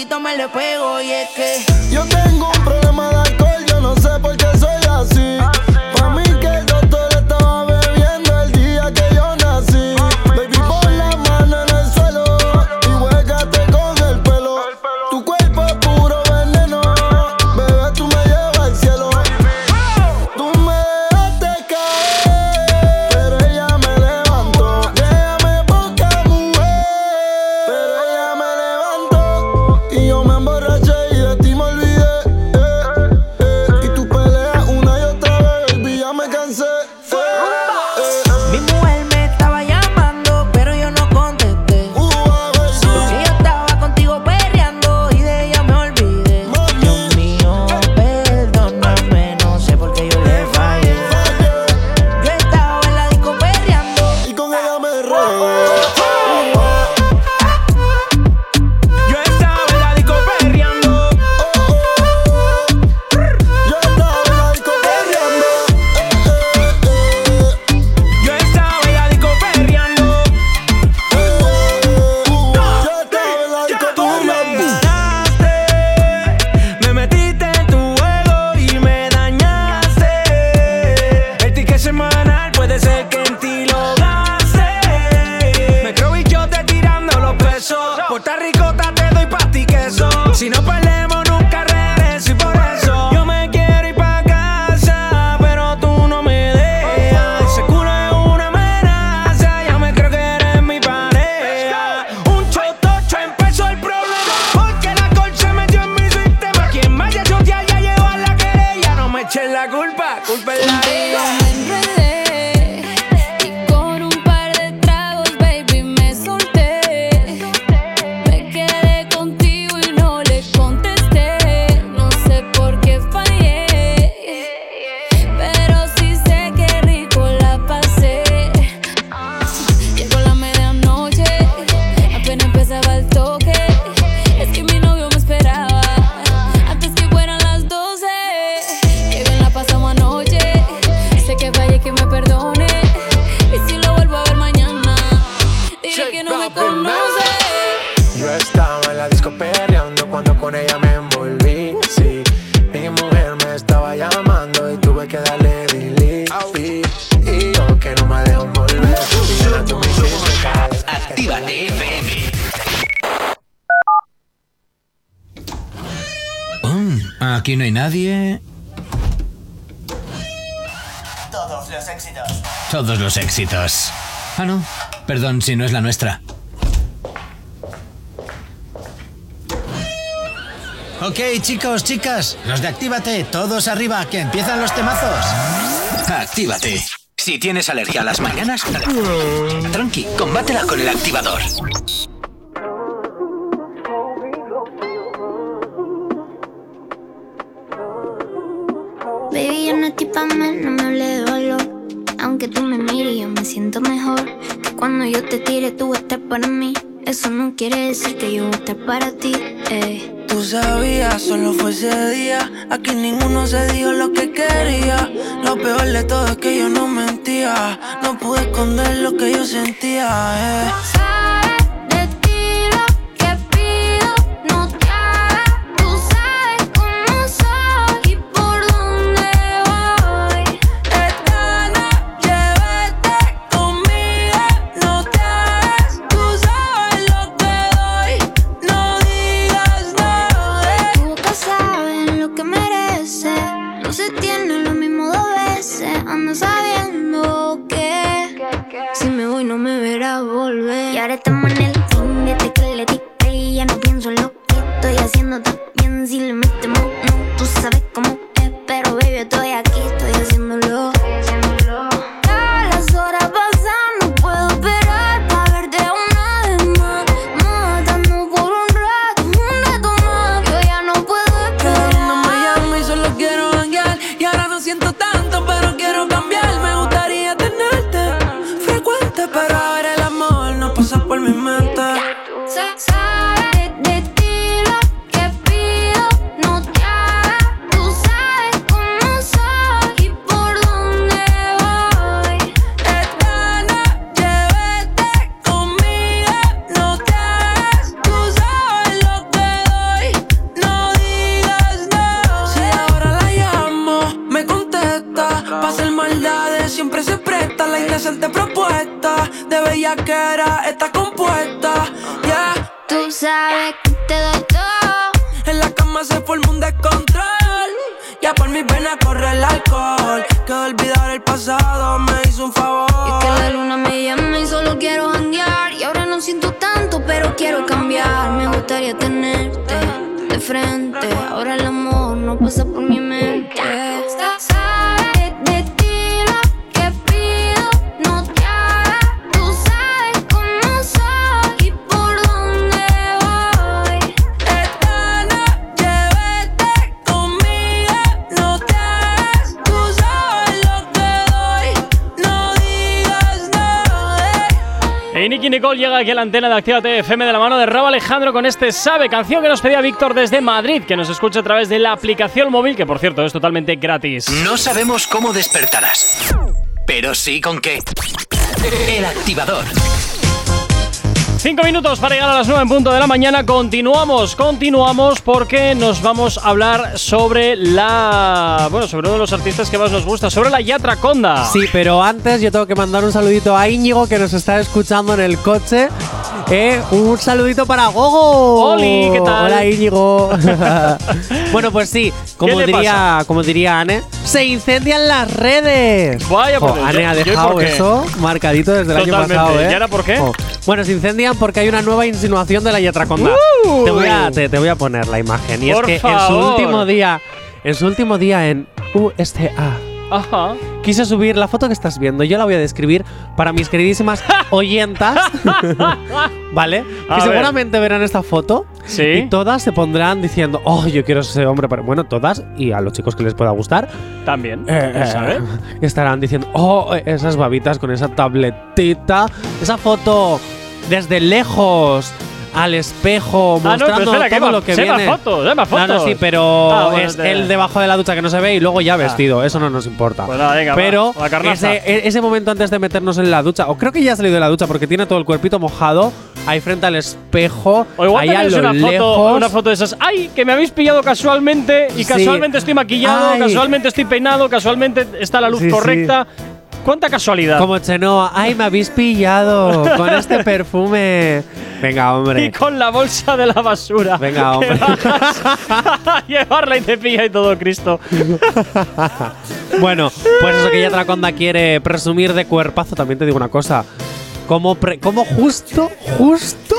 Facilito me le pego. Y es que Yo tengo culpa, culpa es Éxitos. Ah, no. Perdón si no es la nuestra. Ok, chicos, chicas, los de Actívate, todos arriba, que empiezan los temazos. Actívate. Si tienes alergia a las mañanas, tranqui, combátela con el activador. Yo te tire, tú vas para mí. Eso no quiere decir que yo voy a estar para ti. eh. Tú sabías, solo fue ese día. Aquí ninguno se dijo lo que quería. Lo peor de todo es que yo no mentía. No pude esconder lo que yo sentía. eh. Quiero cambiar. Me gustaría tenerte de frente. Ahora el amor no pasa por mi mente. Nicky Nicole llega aquí a la antena de Actívate FM de la mano de Rabo Alejandro con este Sabe, canción que nos pedía Víctor desde Madrid, que nos escucha a través de la aplicación móvil, que por cierto es totalmente gratis. No sabemos cómo despertarás, pero sí con qué. El activador. Cinco minutos para llegar a las 9 en punto de la mañana. Continuamos, continuamos porque nos vamos a hablar sobre la. Bueno, sobre uno de los artistas que más nos gusta, sobre la Yatra Conda. Sí, pero antes yo tengo que mandar un saludito a Íñigo que nos está escuchando en el coche. Eh, un saludito para Gogo. Oli, ¿qué tal? Hola Íñigo. bueno, pues sí, como ¿Qué le diría, como diría Anne, se incendian las redes. Vaya por Anne ¿yo- ha dejado eso marcadito desde el año pasado, ¿eh? ¿Y ahora por qué? Bueno, se incendian porque hay una nueva insinuación de la Yatraconda. ¡Uh! Te voy a te, te voy a poner la imagen y es que en su favor. último día en su último día en U-S-A. Ajá. Quise subir la foto que estás viendo. Yo la voy a describir para mis queridísimas oyentas. ¿Vale? A que ver. seguramente verán esta foto. Sí. Y todas se pondrán diciendo, oh, yo quiero ser hombre. Pero bueno, todas, y a los chicos que les pueda gustar, También. eh, eh, estarán diciendo, oh, esas babitas con esa tabletita. Esa foto desde lejos. Al espejo, Ah, no, mostrando que todo va- lo que más viene. fotos, sé más No, no, fotos. sí, pero Ah, bueno, es te- el debajo de la ducha que no se ve y luego ya vestido. Eso no nos importa. Pues nada, venga, va, pero carnaza. ese, e- ese momento antes de meternos en la ducha, o creo que ya ha salido de la ducha porque tiene todo el cuerpito mojado, ahí frente al espejo, O igual ahí a lo una foto, lejos. una foto de esas. ¡Ay! Que me habéis pillado casualmente y Sí. casualmente estoy maquillado, Ay. casualmente estoy peinado, casualmente está la luz Sí, sí. ¿Cuánta casualidad? Como Chenoa, ay, me habéis pillado con este perfume. Venga, Y hombre. con la bolsa de la basura. Venga, hombre. a llevarla y te pilla y todo, Cristo. Bueno, pues eso que ya Traconda quiere presumir de cuerpazo, también te digo una cosa. Como, pre- como justo, justo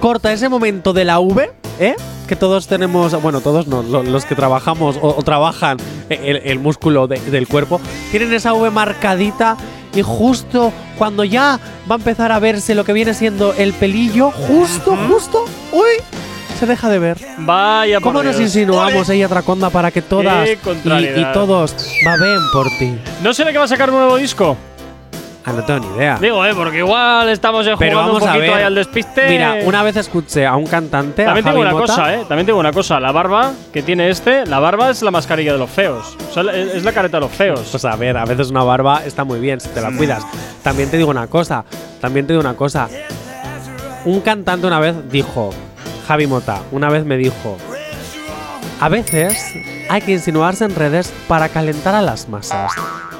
corta ese momento de la V, ¿eh? Que todos tenemos, bueno, todos no, lo- los que trabajamos o, o trabajan el, el músculo de- del cuerpo, tienen esa V marcadita y justo cuando ya va a empezar a verse lo que viene siendo el pelillo, justo, justo, uy, se deja de ver. Vaya por ¿Cómo nos insinuamos ella Traconda para que todas y todos baben por ti? ¿No será que va a sacar un nuevo disco? Ah, no tengo ni idea. Digo, eh, porque igual estamos eh, Pero jugando un vamos a poquito ver. ahí al despiste. Mira, una vez escuché a un cantante, También a tengo Javi una Mota, cosa, ¿eh? También tengo una cosa. La barba que tiene este, la barba es la mascarilla de los feos. O sea, es es la careta de los feos. Pues a ver, a veces una barba está muy bien si te la cuidas. También te digo una cosa, también te digo una cosa. Un cantante una vez dijo, Javi Mota, una vez me dijo, a veces hay que insinuarse en redes para calentar a las masas.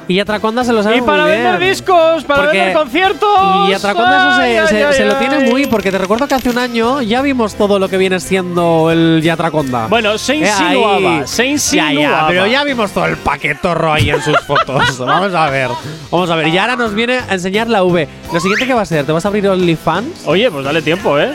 Y Atraconda se lo sabe Y para muy bien. vender discos, para Porque- vender conciertos. Y Atraconda eso se, Ay, se- ay, se ay, lo tiene muy, porque te recuerdo que hace un año ya vimos todo lo que viene siendo el Yatraconda. Bueno, se Eh, insinuaba, se Ya, insinuaba. ya, pero ya vimos todo el paquetorro ahí en sus fotos. Vamos a ver. Vamos a ver. Y ahora nos viene a enseñar la V. Lo siguiente que va a ser, ¿te vas a abrir OnlyFans? Oye, pues dale tiempo, ¿eh?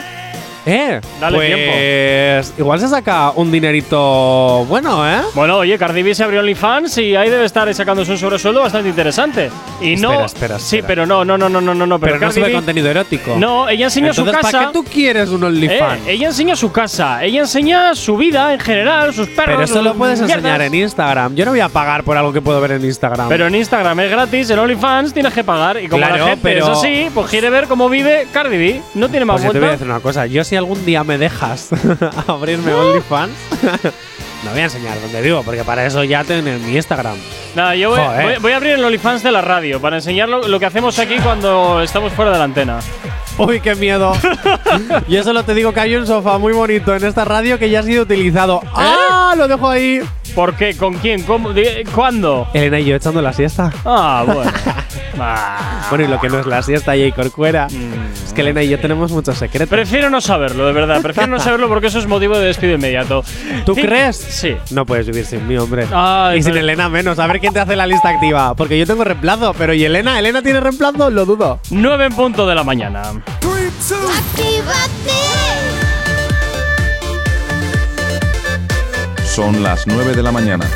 Eh, Dale pues igual se saca un dinerito bueno, ¿eh? Bueno, oye, Cardi B se abrió OnlyFans y ahí debe estar sacándose un sobresueldo bastante interesante. Y no. Espera, espera, Sí, espera. pero no, no, no, no, no, no. Pero, Pero, no Cardi sube B- contenido erótico. No, ella enseña su Entonces, casa. ¿para qué tú quieres un Eh, OnlyFans? ella enseña su casa, ella enseña su vida en general, sus perros. Pero eso lo puedes mierdas. enseñar en Instagram. Yo no voy a pagar por algo que puedo ver en Instagram. Pero en Instagram es gratis, en OnlyFans tienes que pagar. Y como Claro, la gente pero- es así, pues quiere ver cómo vive Cardi B. No tiene más Pues yo te voy a vuelta. decir una cosa. Yo si algún día me dejas abrirme OnlyFans, no voy a enseñar dónde vivo, porque para eso ya tengo en mi Instagram. Nada, yo voy, voy- voy a abrir el OnlyFans de la radio para enseñar lo, lo que hacemos aquí cuando estamos fuera de la antena. Uy, qué miedo. Yo solo te digo que hay un sofá muy bonito en esta radio que ya ha sido utilizado. ¡Ah! Lo dejo ahí. ¿Por qué? ¿Con quién? ¿Cómo? ¿Cuándo? Elena y yo echando la siesta. Ah, bueno. Ah. Bueno, y lo que no es la siesta y Corcuera. Es que Elena y yo tenemos muchos secretos. Prefiero no saberlo, de verdad. Prefiero no saberlo porque eso es motivo de despido inmediato. ¿Tú crees? Sí. No puedes vivir sin mí, hombre. Ay, y sin Elena menos. A ver quién te hace la lista activa. Porque yo tengo reemplazo. Pero ¿y Elena? ¿Elena tiene reemplazo? Lo dudo. 9 en punto de la mañana. Son las 9 de la mañana.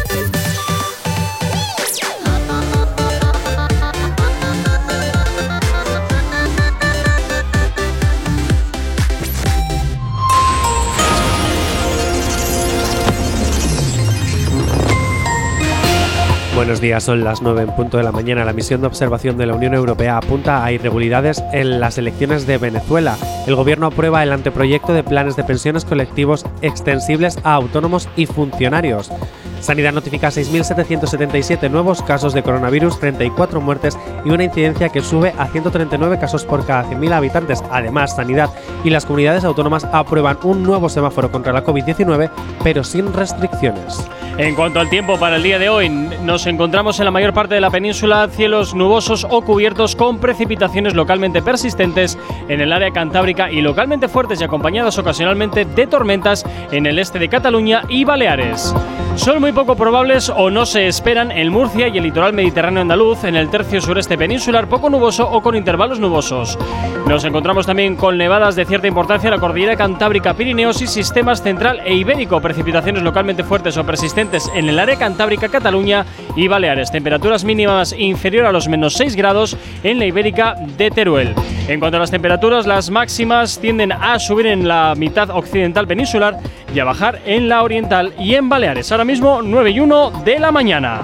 Buenos días, son las 9 en punto de la mañana. La misión de observación de la Unión Europea apunta a irregularidades en las elecciones de Venezuela. El gobierno aprueba el anteproyecto de planes de pensiones colectivos extensibles a autónomos y funcionarios. Sanidad notifica 6.777 nuevos casos de coronavirus, 34 muertes y una incidencia que sube a 139 casos por cada 100.000 habitantes. Además, Sanidad y las comunidades autónomas aprueban un nuevo semáforo contra la COVID-19, pero sin restricciones. En cuanto al tiempo para el día de hoy, nos encontramos en la mayor parte de la península cielos nubosos o cubiertos con precipitaciones localmente persistentes en el área cantábrica y localmente fuertes y acompañadas ocasionalmente de tormentas en el este de Cataluña y Baleares. Sol muy poco probables o no se esperan en Murcia y el litoral mediterráneo andaluz, en el tercio sureste peninsular poco nuboso o con intervalos nubosos. Nos encontramos también con nevadas de cierta importancia en la cordillera cantábrica, Pirineos y sistemas central e ibérico, precipitaciones localmente fuertes o persistentes en el área cantábrica, Cataluña y Baleares. Temperaturas mínimas inferior a los menos 6 grados en la ibérica de Teruel. En cuanto a las temperaturas, las máximas tienden a subir en la mitad occidental peninsular y a bajar en la oriental y en Baleares. Ahora mismo 9 y 1 de la mañana.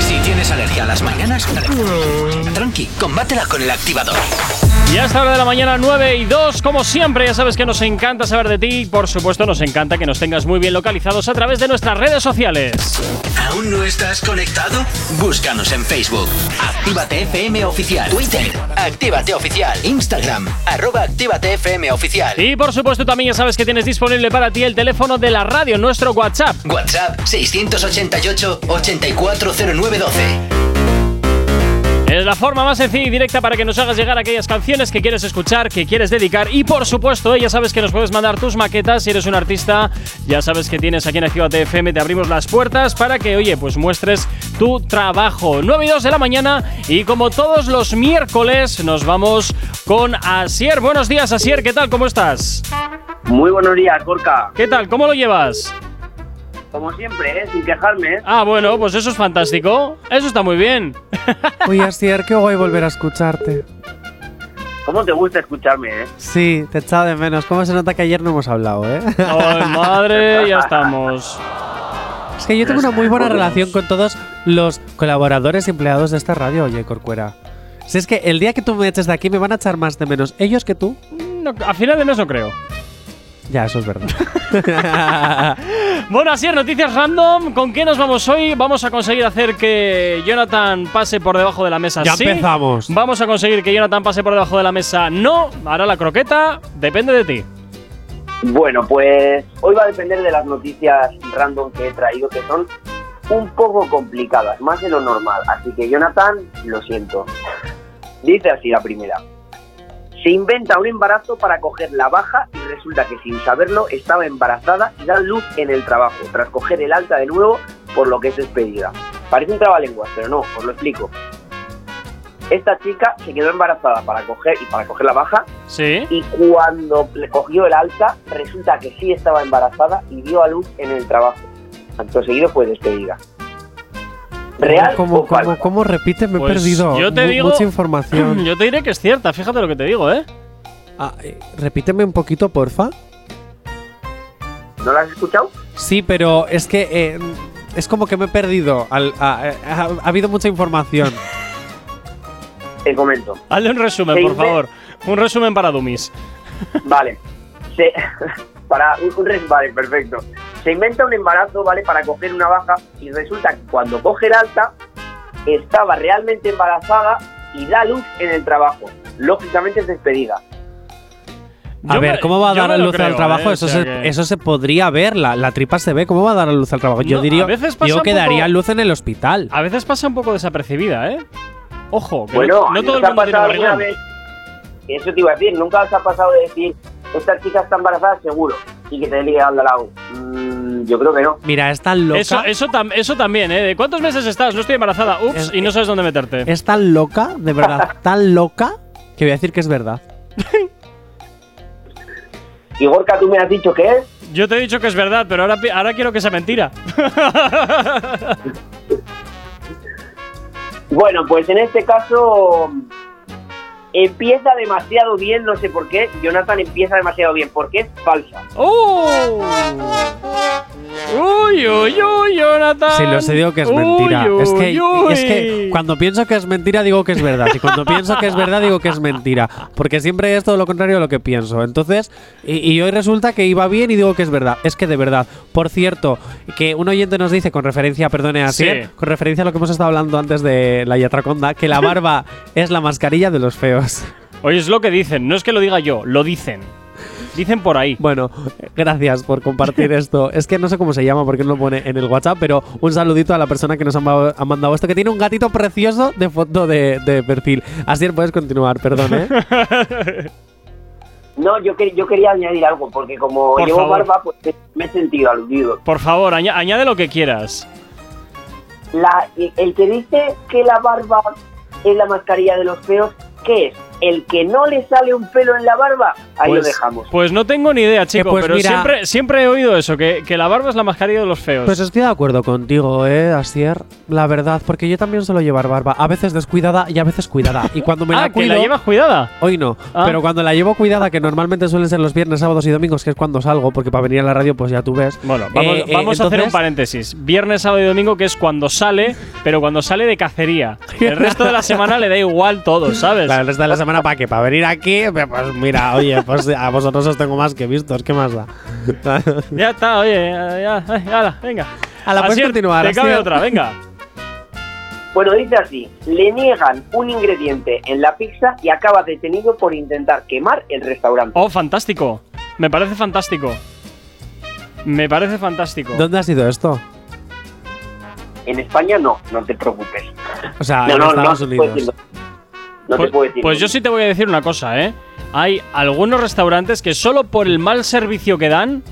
Si tienes alergia a las mañanas, tranqui, combátela con el activador. Y a esta hora de la mañana, 9 y 2, como siempre, ya sabes que nos encanta saber de ti y por supuesto nos encanta que nos tengas muy bien localizados a través de nuestras redes sociales. ¿Aún no estás conectado? Búscanos en Facebook. Actívate FM Oficial. Twitter. Actívate Oficial. Instagram. Arroba Actívate FM Oficial. Y por supuesto también ya sabes que tienes disponible para ti el teléfono de la radio, nuestro WhatsApp. WhatsApp 688 840912. Es la forma más sencilla y directa para que nos hagas llegar aquellas canciones que quieres escuchar, que quieres dedicar. Y por supuesto, ya sabes que nos puedes mandar tus maquetas. Si eres un artista, ya sabes que tienes aquí en Actívate FM, te abrimos las puertas para que, oye, pues muestres tu trabajo. 9 y 2 de la mañana. Y como todos los miércoles, nos vamos con Asier. Buenos días, Asier. ¿Qué tal? ¿Cómo estás? Muy buenos días, Gorka. ¿Qué tal? ¿Cómo lo llevas? Como siempre, ¿eh? sin quejarme. ¿eh? Ah, bueno, pues eso es fantástico. Eso está muy bien. Oye, Asier, qué guay volver a escucharte. ¿Cómo te gusta escucharme, eh? Sí, te echaba de menos. ¿Cómo se nota que ayer no hemos hablado, eh? Ay, madre, ya estamos. Es que yo tengo una muy buena relación con todos los colaboradores y empleados de esta radio, oye, Corcuera. Si es que el día que tú me eches de aquí me van a echar más de menos ellos que tú. No, a final de mes no creo. Ya, eso es verdad. Bueno, así es, noticias random. ¿Con qué nos vamos hoy? Vamos a conseguir hacer que Jonathan pase por debajo de la mesa. Ya sí. empezamos. Vamos a conseguir que Jonathan pase por debajo de la mesa. No, hará la croqueta. Depende de ti. Bueno, pues hoy va a depender de las noticias random que he traído, que son un poco complicadas, más de lo normal. Así que, Jonathan, lo siento. Dice así la primera. Se inventa un embarazo para coger la baja y resulta que sin saberlo estaba embarazada y da luz en el trabajo, tras coger el alta de nuevo, por lo que es despedida. Parece un trabalenguas, pero no, os lo explico. Esta chica se quedó embarazada para coger y para coger la baja Sí. y cuando le cogió el alta resulta que sí estaba embarazada y dio a luz en el trabajo. Acto seguido fue despedida. ¿Real ¿Cómo, o repite? Me he Pues perdido. Yo te digo. Mucha información. Yo te diré que es cierta, fíjate lo que te digo, ¿eh? Ah, eh, repíteme un poquito, porfa. ¿No la has escuchado? Sí, pero es que eh, es como que me he perdido. Al- a- eh, ha, ha habido mucha información. Te comento. Hazle un resumen, Se por inve- favor. Un resumen para Dummies. Vale. Se, para un, un res- vale, perfecto. Se inventa un embarazo, ¿vale? Para coger una baja y resulta que cuando coge el alta estaba realmente embarazada y da luz en el trabajo. Lógicamente es despedida. A Yo ver, me- ¿cómo va a yo dar a luz creo, al trabajo? ¿eh? Eso, O sea se, que- eso se podría ver. La, la tripa se ve. ¿Cómo va a dar a luz al trabajo? Yo No, diría, a veces pasa digo un que poco- daría luz en el hospital. A veces pasa un poco desapercibida, ¿eh? Ojo, que Bueno, no, no todo el ¿os ha mundo tiene vez? Eso te iba a decir, nunca os ha pasado de decir, esta chica está embarazada seguro y que te ligue al lado. Mm, yo creo que no. Mira, es tan loca. Eso, eso, tam- eso también, ¿eh? ¿De cuántos meses estás? No estoy embarazada. Ups, Es- y no sabes dónde meterte. Es tan loca, de verdad, tan loca, que voy a decir que es verdad. Y Gorka, tú me has dicho que es. Yo te he dicho que es verdad, pero ahora, ahora quiero que sea mentira. Bueno, pues en este caso empieza demasiado bien, no sé por qué. Jonathan empieza demasiado bien, porque es falsa. ¡Oh! ¡Uy, uy, uy, Jonathan! Si lo sé, digo que es mentira. uy, es, que, uy. es que cuando pienso que es mentira, digo que es verdad. Y cuando pienso que es verdad, digo que es mentira. Porque siempre es todo lo contrario a lo que pienso. Entonces, y, y hoy resulta que iba bien y digo que es verdad. Es que de verdad. Por cierto, que un oyente nos dice, con referencia, perdone así, Sí. con referencia a lo que hemos estado hablando antes de la Yatraconda, que la barba es la mascarilla de los feos. Oye, es lo que dicen, no es que lo diga yo, lo dicen. Dicen por ahí. Bueno, gracias por compartir esto. Es que no sé cómo se llama porque no lo pone en el WhatsApp, pero un saludito a la persona que nos ha ma- ha mandado esto, que tiene un gatito precioso de foto de, de perfil. Así puedes continuar, perdón, ¿eh? No, yo, que- yo quería añadir algo, porque como Por llevo favor. barba, pues me he sentido aludido. Por favor, aña- añade lo que quieras. La, el que dice que la barba es la mascarilla de los feos, ¿qué es? ¿El que no le sale un pelo en la barba? Ahí pues, lo dejamos. Pues no tengo ni idea, chico, pues pero mira- siempre, siempre he oído eso, que, que la barba es la mascarilla de los feos. Pues estoy de acuerdo contigo, eh, Asier. La verdad, porque yo también suelo llevar barba. A veces descuidada y a veces cuidada. Y cuando me ah, la que cuido. la llevas cuidada. Hoy no, Ah. pero cuando la llevo cuidada, que normalmente suelen ser los viernes, sábados y domingos, que es cuando salgo, porque para venir a la radio, pues ya tú ves. Bueno, vamos, Eh, eh, vamos a hacer un paréntesis. Viernes, sábado y domingo, que es cuando sale, pero cuando sale de cacería. El resto de la semana le da igual todo, ¿sabes? Claro, el resto de la semana, ¿para qué? Para venir aquí, pues mira, oye, pues a vosotros os tengo más que vistos, ¿qué más da? Ya está, oye, ya, hala, venga. Hala, puedes Asier, continuar, Te cabe otra, venga. Bueno, dice así, le niegan un ingrediente en la pizza y acaba detenido por intentar quemar el restaurante. Oh, fantástico. Me parece fantástico. Me parece fantástico. ¿Dónde ha sido esto? En España no, no te preocupes. O sea, no, en no, Estados no, te Unidos. puedo decir- no pues, te puedo decir. pues yo sí te voy a decir una cosa, ¿eh? Hay algunos restaurantes que solo por el mal servicio que dan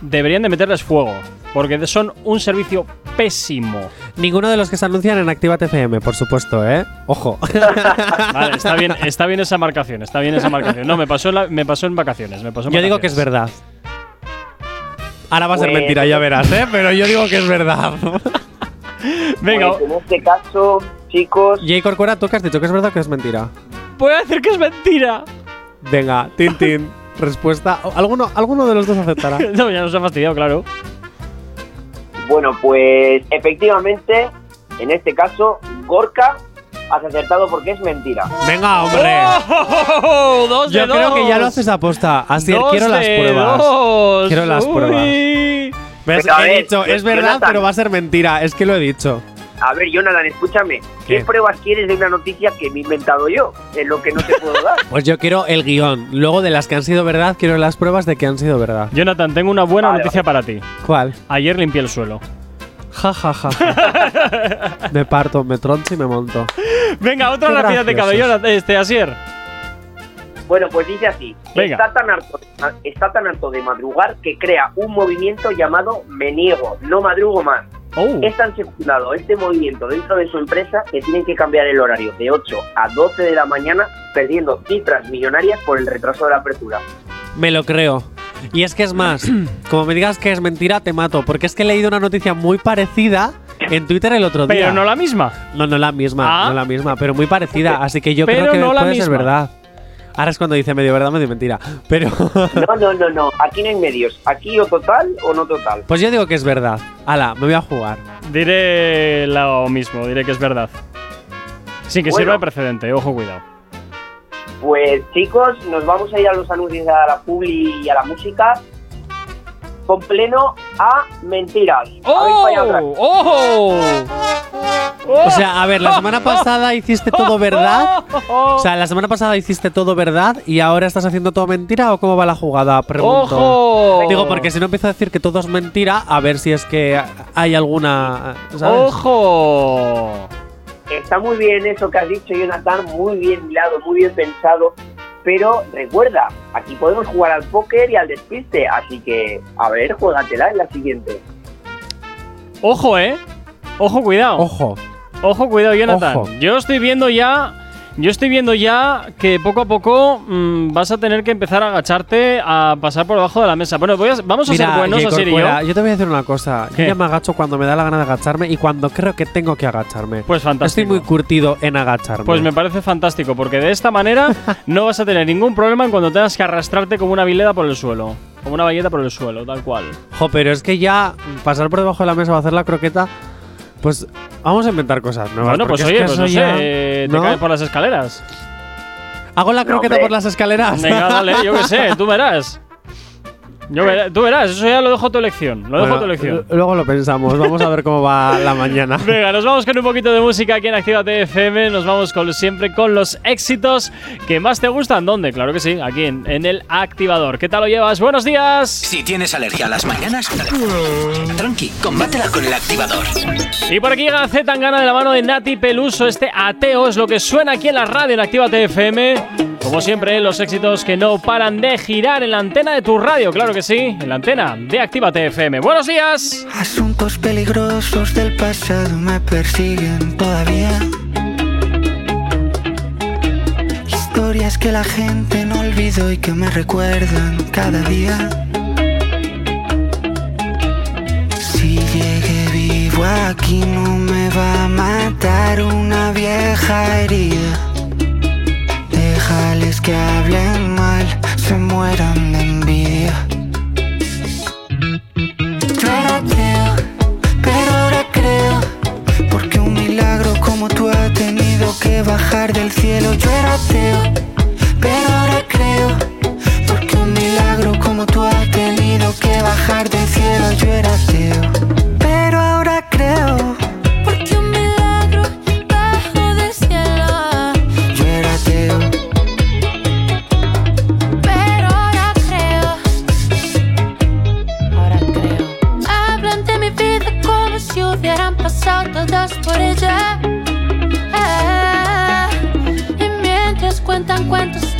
deberían de meterles fuego. Porque son un servicio pésimo. Ninguno de los que se anuncian en Actívate FM, por supuesto, ¿eh? Ojo. Vale, está bien, está bien esa marcación, está bien esa marcación. No, me pasó en, la- me pasó en vacaciones. Me pasó en Yo digo que es vacaciones. verdad. Ahora va a ser Pues- mentira, ya verás, ¿eh? Pero yo digo que es verdad. Venga, Pues en este caso, chicos, Jay Corcuera, ¿tú qué has dicho? ¿Que es verdad o que es mentira? voy a decir que es mentira. Venga, Tintín. Respuesta. ¿Alguno, alguno de los dos aceptará. No, ya nos ha fastidiado, claro. bueno, pues efectivamente, en este caso, Gorka has acertado porque es mentira. Venga, hombre. ¡Oh! ¡Dos de Yo creo que ya lo haces aposta. Así Dos quiero las pruebas. dos. Quiero las Uy. pruebas. He ver, dicho, es Jonathan. verdad, pero va a ser mentira. Es que lo he dicho. A ver, Jonathan, escúchame. ¿Qué, ¿Qué? pruebas quieres de una noticia que me he inventado yo? Es lo que no te puedo dar. Pues yo quiero el guion. Luego de las que han sido verdad, quiero las pruebas de que han sido verdad. Jonathan, tengo una buena Vale, noticia para ti. ¿Cuál? Ayer limpié el suelo. Ja, ja, ja. ja. me parto, me troncho y me monto. Venga, otra Qué rápida de. Jonathan, este, Asier. Bueno, pues dice así. Venga. Está tan, harto, está tan harto de madrugar que crea un movimiento llamado Me Niego, no madrugo más. Oh. Es tan secundado este movimiento dentro de su empresa que tienen que cambiar el horario de 8 a 12 de la mañana, perdiendo cifras millonarias por el retraso de la apertura. Me lo creo. Y es que es más, como me digas que es mentira, te mato. Porque es que he leído una noticia muy parecida en Twitter el otro día. Pero no la misma. No, no la misma, Ah. no la misma, pero muy parecida. Así que yo Pero creo que no la puede ser misma. verdad. Ahora es cuando dice medio verdad, medio mentira. Pero. No, no, no, no. Aquí no hay medios. Aquí o total o no total. pues yo digo que es verdad. Ala, me voy a jugar. Diré lo mismo, diré que es verdad. Sin que Bueno. sirva de precedente, ojo, cuidado. Pues chicos, nos vamos a ir a los anuncios a la publi y a la música. Con pleno a mentiras. ¡Oh! O sea, a ver, la semana pasada hiciste todo verdad. O sea, la semana pasada hiciste todo verdad y ahora estás haciendo todo mentira o cómo va la jugada? Pregunto. ¡Ojo! Digo, porque si no empiezo a decir que todo es mentira, a ver si es que hay alguna. ¿sabes? ¡Ojo! Está muy bien eso que has dicho, Jonathan, muy bien hilado, muy bien pensado. Pero recuerda, aquí podemos jugar al póker y al despiste, así que, a ver, juégatela en la siguiente. Ojo, eh. Ojo, cuidado. Ojo. Ojo, cuidado, Jonathan. Ojo. Yo estoy viendo ya. Yo estoy viendo ya que poco a poco mm, vas a tener que empezar a agacharte a pasar por debajo de la mesa. Bueno, voy a- vamos a Mira, ser buenos, así y yo. Te voy a decir una cosa. ¿Qué? Yo ya me agacho cuando me da la gana de agacharme y cuando creo que tengo que agacharme. Pues fantástico. Estoy muy curtido en agacharme. Pues me parece fantástico, porque de esta manera no vas a tener ningún problema en cuando tengas que arrastrarte como una vileda por el suelo. Como una valleta por el suelo, tal cual. Jo, pero es que ya pasar por debajo de la mesa o hacer la croqueta, pues vamos a inventar cosas nuevas. bueno, pues oye, es que pues no sé, ya- eh, te ¿no? caes por las escaleras. ¿Hago la croqueta hombre. por las escaleras? Venga, dale, yo qué sé, tú verás. Yo tú verás, eso ya lo dejo a tu elección. Lo dejo Bueno, a tu elección. Luego lo pensamos, vamos a ver cómo va la mañana. Venga, nos vamos con un poquito de música aquí en Actívate FM. Nos vamos con, siempre con los éxitos que más te gustan. ¿Dónde? Claro que sí, aquí en, en el activador. ¿Qué tal lo llevas? buenos días. Si tienes alergia a las mañanas, tranqui, combátela con el activador. Y por aquí llega Z Tangana de la mano de Nati Peluso. Este ateo es lo que suena aquí en la radio en Actívate FM. Como siempre, los éxitos que no paran de girar en la antena de tu radio, claro que sí, en la antena de Actívate FM. ¡Buenos días! Asuntos peligrosos del pasado me persiguen todavía. Historias que la gente no olvidó y que me recuerdan cada día. Si llegué vivo aquí no me va a matar una vieja herida. Que hablen mal, se mueran de envidia. Yo era ateo, pero ahora creo. Porque un milagro como tú ha tenido que bajar del cielo. Yo era ateo, pero ahora creo. Porque un milagro como tú ha tenido que bajar del cielo. Yo era ateo,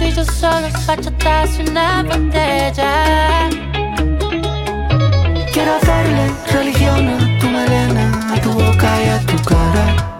y yo solos, bachatas y una botella. Quiero hacerle religión a tu melena, a tu boca y a tu cara.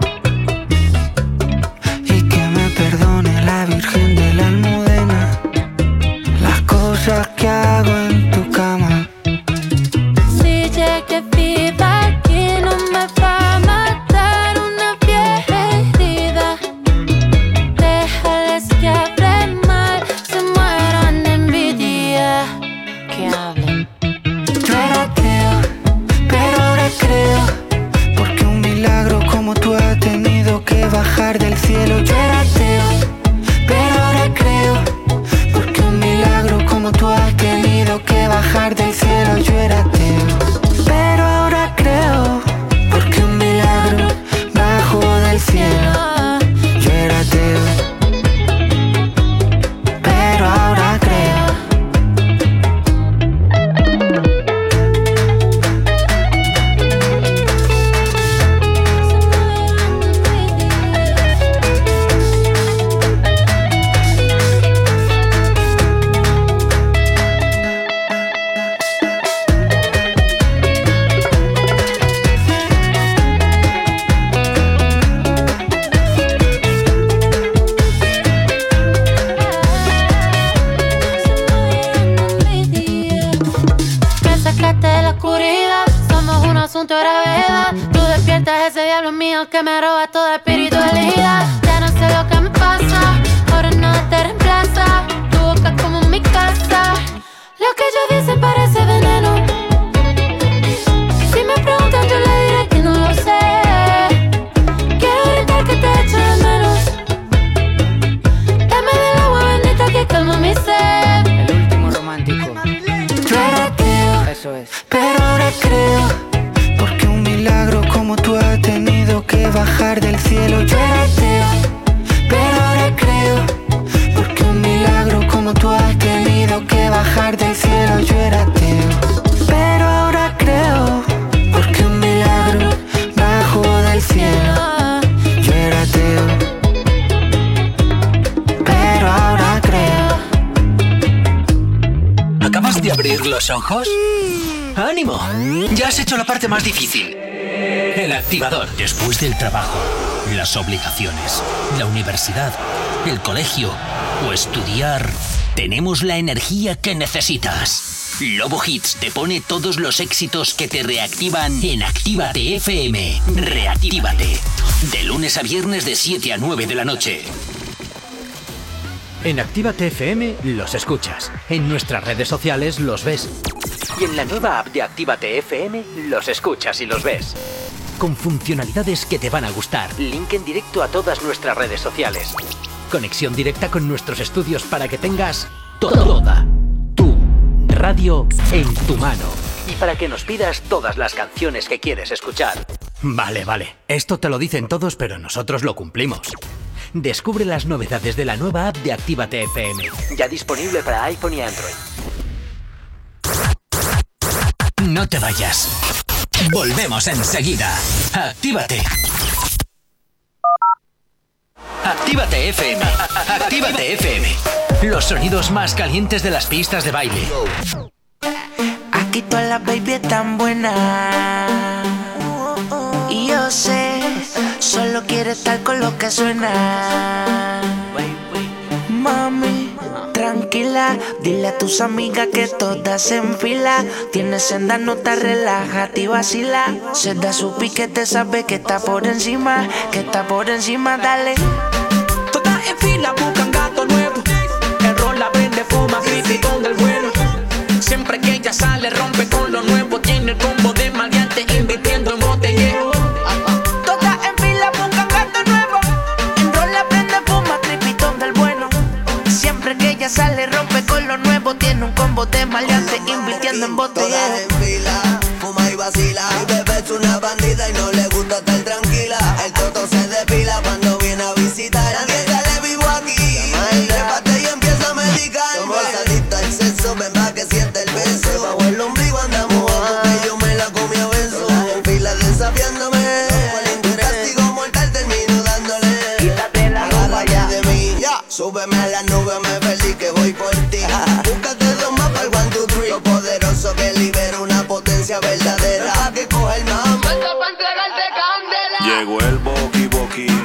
Obligaciones, la universidad, el colegio o estudiar, tenemos la energía que necesitas. Lobo Hits te pone todos los éxitos que te reactivan en Actívate FM. Reactívate. De lunes a viernes de 7 a 9 de la noche. En Actívate FM los escuchas. En nuestras redes sociales los ves. Y en la nueva app de Actívate FM los escuchas y los ves. Con funcionalidades que te van a gustar. Link en directo a todas nuestras redes sociales. Conexión directa con nuestros estudios para que tengas toda tu radio en tu mano. Y para que nos pidas todas las canciones que quieres escuchar. Vale, vale. Esto te lo dicen todos, pero nosotros lo cumplimos. Descubre las novedades de la nueva app de Actívate FM. Ya disponible para iPhone y Android. No te vayas. Volvemos enseguida. Actívate. Actívate FM. Actívate FM. Los sonidos más calientes de las pistas de baile. Aquí todas las baby están buenas. Y yo sé, solo quiere estar con lo que suena. Mami, tranquila, dile a tus amigas que todas en fila. Tienes senda, no te relájate y vacila. Se da su piquete, sabe que está por encima, que está por encima, dale. Todas en fila buscan gato nuevo. El rol la prende, fuma, crítico del bueno. Siempre que sale, rompe con lo nuevo. Tiene un combo de maleante, invirtiendo en fila, fuma y vacila. Mi bebé es una bandida y no le gusta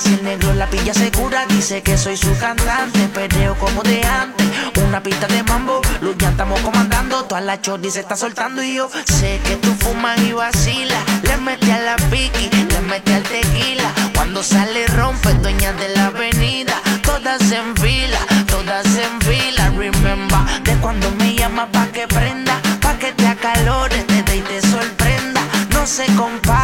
Si el negro la pilla segura, dice que soy su cantante. Perreo como de antes, una pista de mambo. Luz ya estamos comandando, toda la chordi se está soltando. Y yo sé que tú fumas y vacilas. Le mete a la piqui, le mete al tequila. Cuando sale, rompe, dueña de la avenida. Todas en fila, todas en fila. Remember, de cuando me llama pa' que prenda, pa' que te acalores, te dé y te sorprenda. No se compara,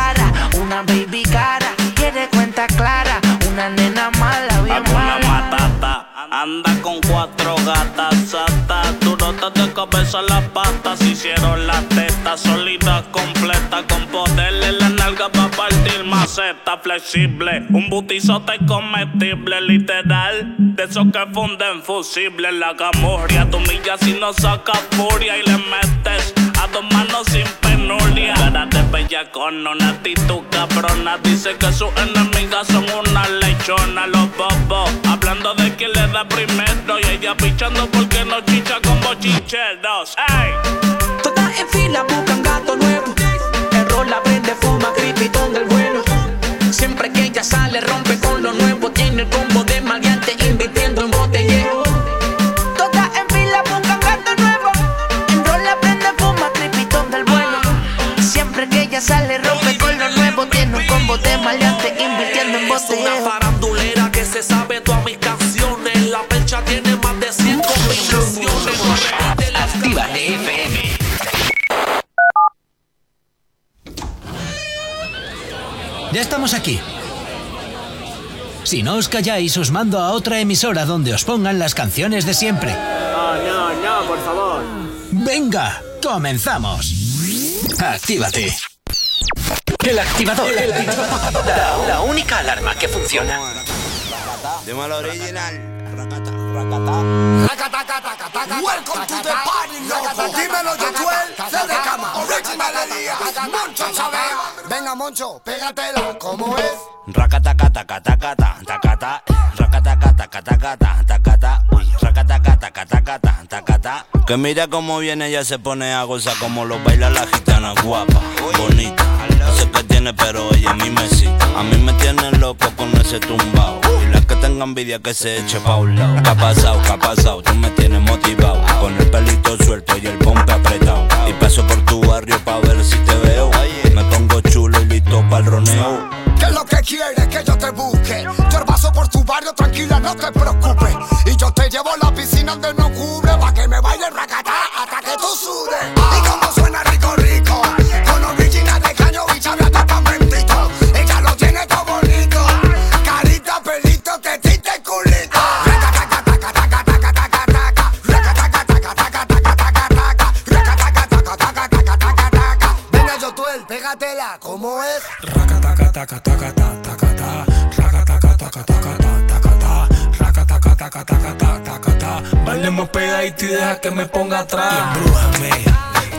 De cabeza las patas Hicieron las tetas sólidas completas Con maceta flexible Un butizote comestible literal De esos que funden fusibles La camorria tu milla si no saca furia Y le metes a dos manos sin penuria Cara de bella con una actitud cabrona Dice que sus enemigas son una lechona Los bobos hablando de quién le da primero Y ella pichando porque no chicha con bochincheros ¡Ey! Todas en fila buscan gato nuevo. Ella sale, rompe con lo nuevo. Tiene el combo de maleante, invirtiendo en botellero. Todas en fila buscan gato nuevo. En rol la prende, fuma, cripitón del bueno. Siempre que ella sale, rompe con lo nuevo. Tiene un combo de maleante, invirtiendo en Es una botellero. farandulera que se sabe todas mis canciones La percha tiene más de 100 combinaciones Actívate FM. Ya estamos aquí. Si no os calláis, os mando a otra emisora donde os pongan las canciones de siempre. No, no, no, por favor. Venga, comenzamos. Actívate. El activador. La, la única alarma que funciona. Dímelo original. Welcome to the party, loco. Dímelo, Josuel, se de cama. Original Elías, Moncho Chávez. Venga, Moncho, pégatela, ¿cómo es? Rakataka, taka, taka, ta, taka, ta. Rakataka, taka, taka, ta, taka, ta. Uy, rakataka, taka, taka, ta, taka, ta. Que mira cómo viene, ella se pone a gozar como lo baila la gitana guapa, bonita. No sé qué tiene, pero ella a mí me excita. A mí me tiene loco con ese tumbao. Y la que tenga envidia que se eche pa' un lado. ¿Qué ha pasado? ¿Qué ha pasado? Tú me tienes motivado. Con el pelito suelto y el pompe apretado. Y paso por tu barrio pa' ver si te veo. Me pongo chulo y listo para el roneo. ¿Qué es lo que quieres que yo te busque? Yo paso por tu barrio, tranquila, no te preocupes. Y yo te llevo a la piscina donde no cubre, pa' que me baile racatá hasta que tú sudes. ¿Cómo es? Bailemos pegadito y deja que me ponga atrás. Y embrújame,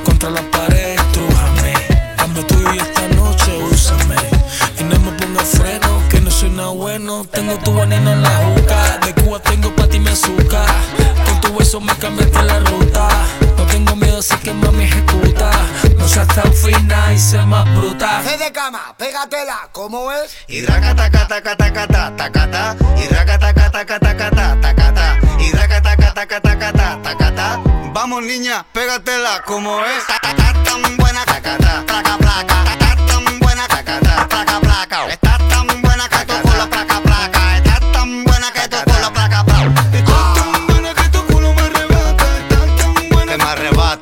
contra la pared, estrújame. Dame tuyo y esta noche úsame. Y no me ponga freno, que no soy nada bueno. Tengo tu veneno en la juca. De Cuba tengo pa' ti mi azúcar. Con tu beso me cambiaste la ruta. Así que mami ejecuta. No seas tan fina y sé más bruta. C de cama, pégatela, ¿cómo es? Y racatacatacatacatacata. Y racatacatacatacata. Y racatacatacatacata. Vamos niña, pégatela como es. Tan buena cacata, placa placa. Estás tan buena cacata, placa placa.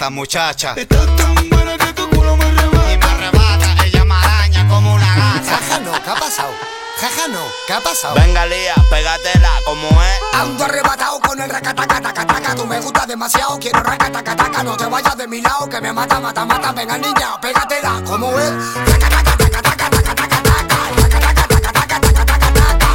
Muchacha. Estás tan buena que tu culo me arrebata. Y me arrebata, ella me araña como una gata. Jaja, no, ¿qué ha pasado? Jaja, no, ¿qué ha pasado? Venga, Lía, pégatela como es. Ando arrebatado con el racatacatacataca Tú me gustas demasiado, quiero racatacataca No te vayas de mi lado, que me mata, mata, mata Venga niña, pégatela, ¿cómo es?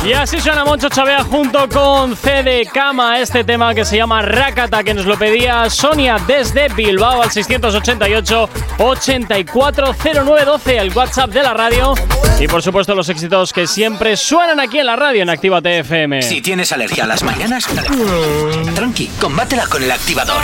Y así suena Moncho Chavea junto con C de Cama, este tema que se llama Rakata, que nos lo pedía Sonia desde Bilbao al 680-840912, el WhatsApp de la radio. Y por supuesto los éxitos que siempre suenan aquí en la radio en Activa TFM. Si tienes alergia a las mañanas, tranqui, combátela con el activador.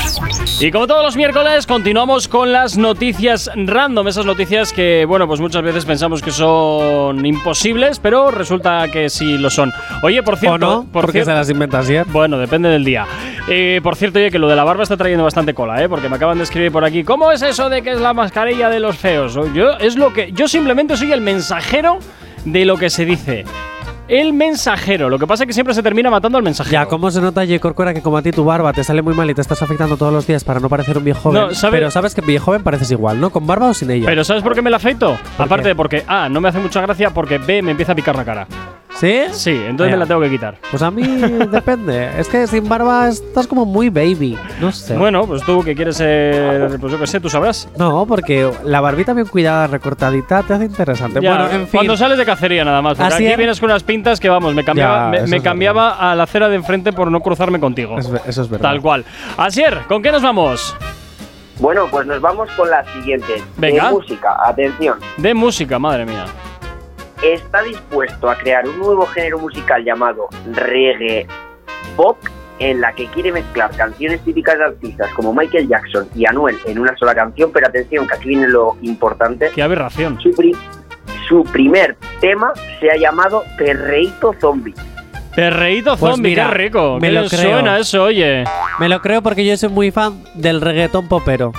Y como todos los miércoles, continuamos con las noticias random. Esas noticias que, bueno, pues muchas veces pensamos que son imposibles, pero resulta que sí lo son. Oye, por cierto. ¿O no? por Porque se las inventas ayer. Bueno, depende del día. Eh, por cierto, oye, que lo de la barba está trayendo bastante cola, ¿eh? Porque me acaban de escribir por aquí. ¿Cómo es eso de que es la mascarilla de los feos? Yo es lo que. Yo simplemente soy el mensajero de lo que se dice. El mensajero. Lo que pasa es que siempre se termina matando al mensajero. Ya, ¿cómo se nota, J. Corcuera, que como a ti tu barba te sale muy mal y te estás afectando todos los días para no parecer un viejo joven? No, ¿sabe- Pero sabes que viejo joven pareces igual, ¿no? ¿Con barba o sin ella? Pero ¿sabes por qué me la afeito? ¿Por Aparte qué? de porque A, no me hace mucha gracia, porque B, me empieza a picar la cara. ¿Sí? Sí, entonces me la tengo que quitar. Pues a mí depende. Es que sin barba estás como muy baby. No sé. Bueno, pues tú que quieres ser. Pues yo qué sé, tú sabrás. No, porque la barbita bien cuidada, recortadita, te hace interesante. Ya, bueno, en fin. Cuando sales de cacería nada más. Porque Así aquí es. vienes con unas pintas que vamos, me cambiaba, Ya, me, cambiaba a la acera de enfrente por no cruzarme contigo. Es eso es verdad. Tal cual. Asier, ¿con qué nos vamos? Bueno, pues nos vamos con la siguiente. Venga. De música, atención. De música, madre mía. Está dispuesto a crear un nuevo género musical llamado reggae pop en la que quiere mezclar canciones típicas de artistas como Michael Jackson y Anuel en una sola canción, pero atención, que aquí viene lo importante. Qué aberración. Su, pri- su primer tema se ha llamado Perreíto Zombie. Perreíto Pues zombie, mira, qué rico. me Qué lo creo. suena eso, oye. Me lo creo porque yo soy muy fan del reggaetón popero.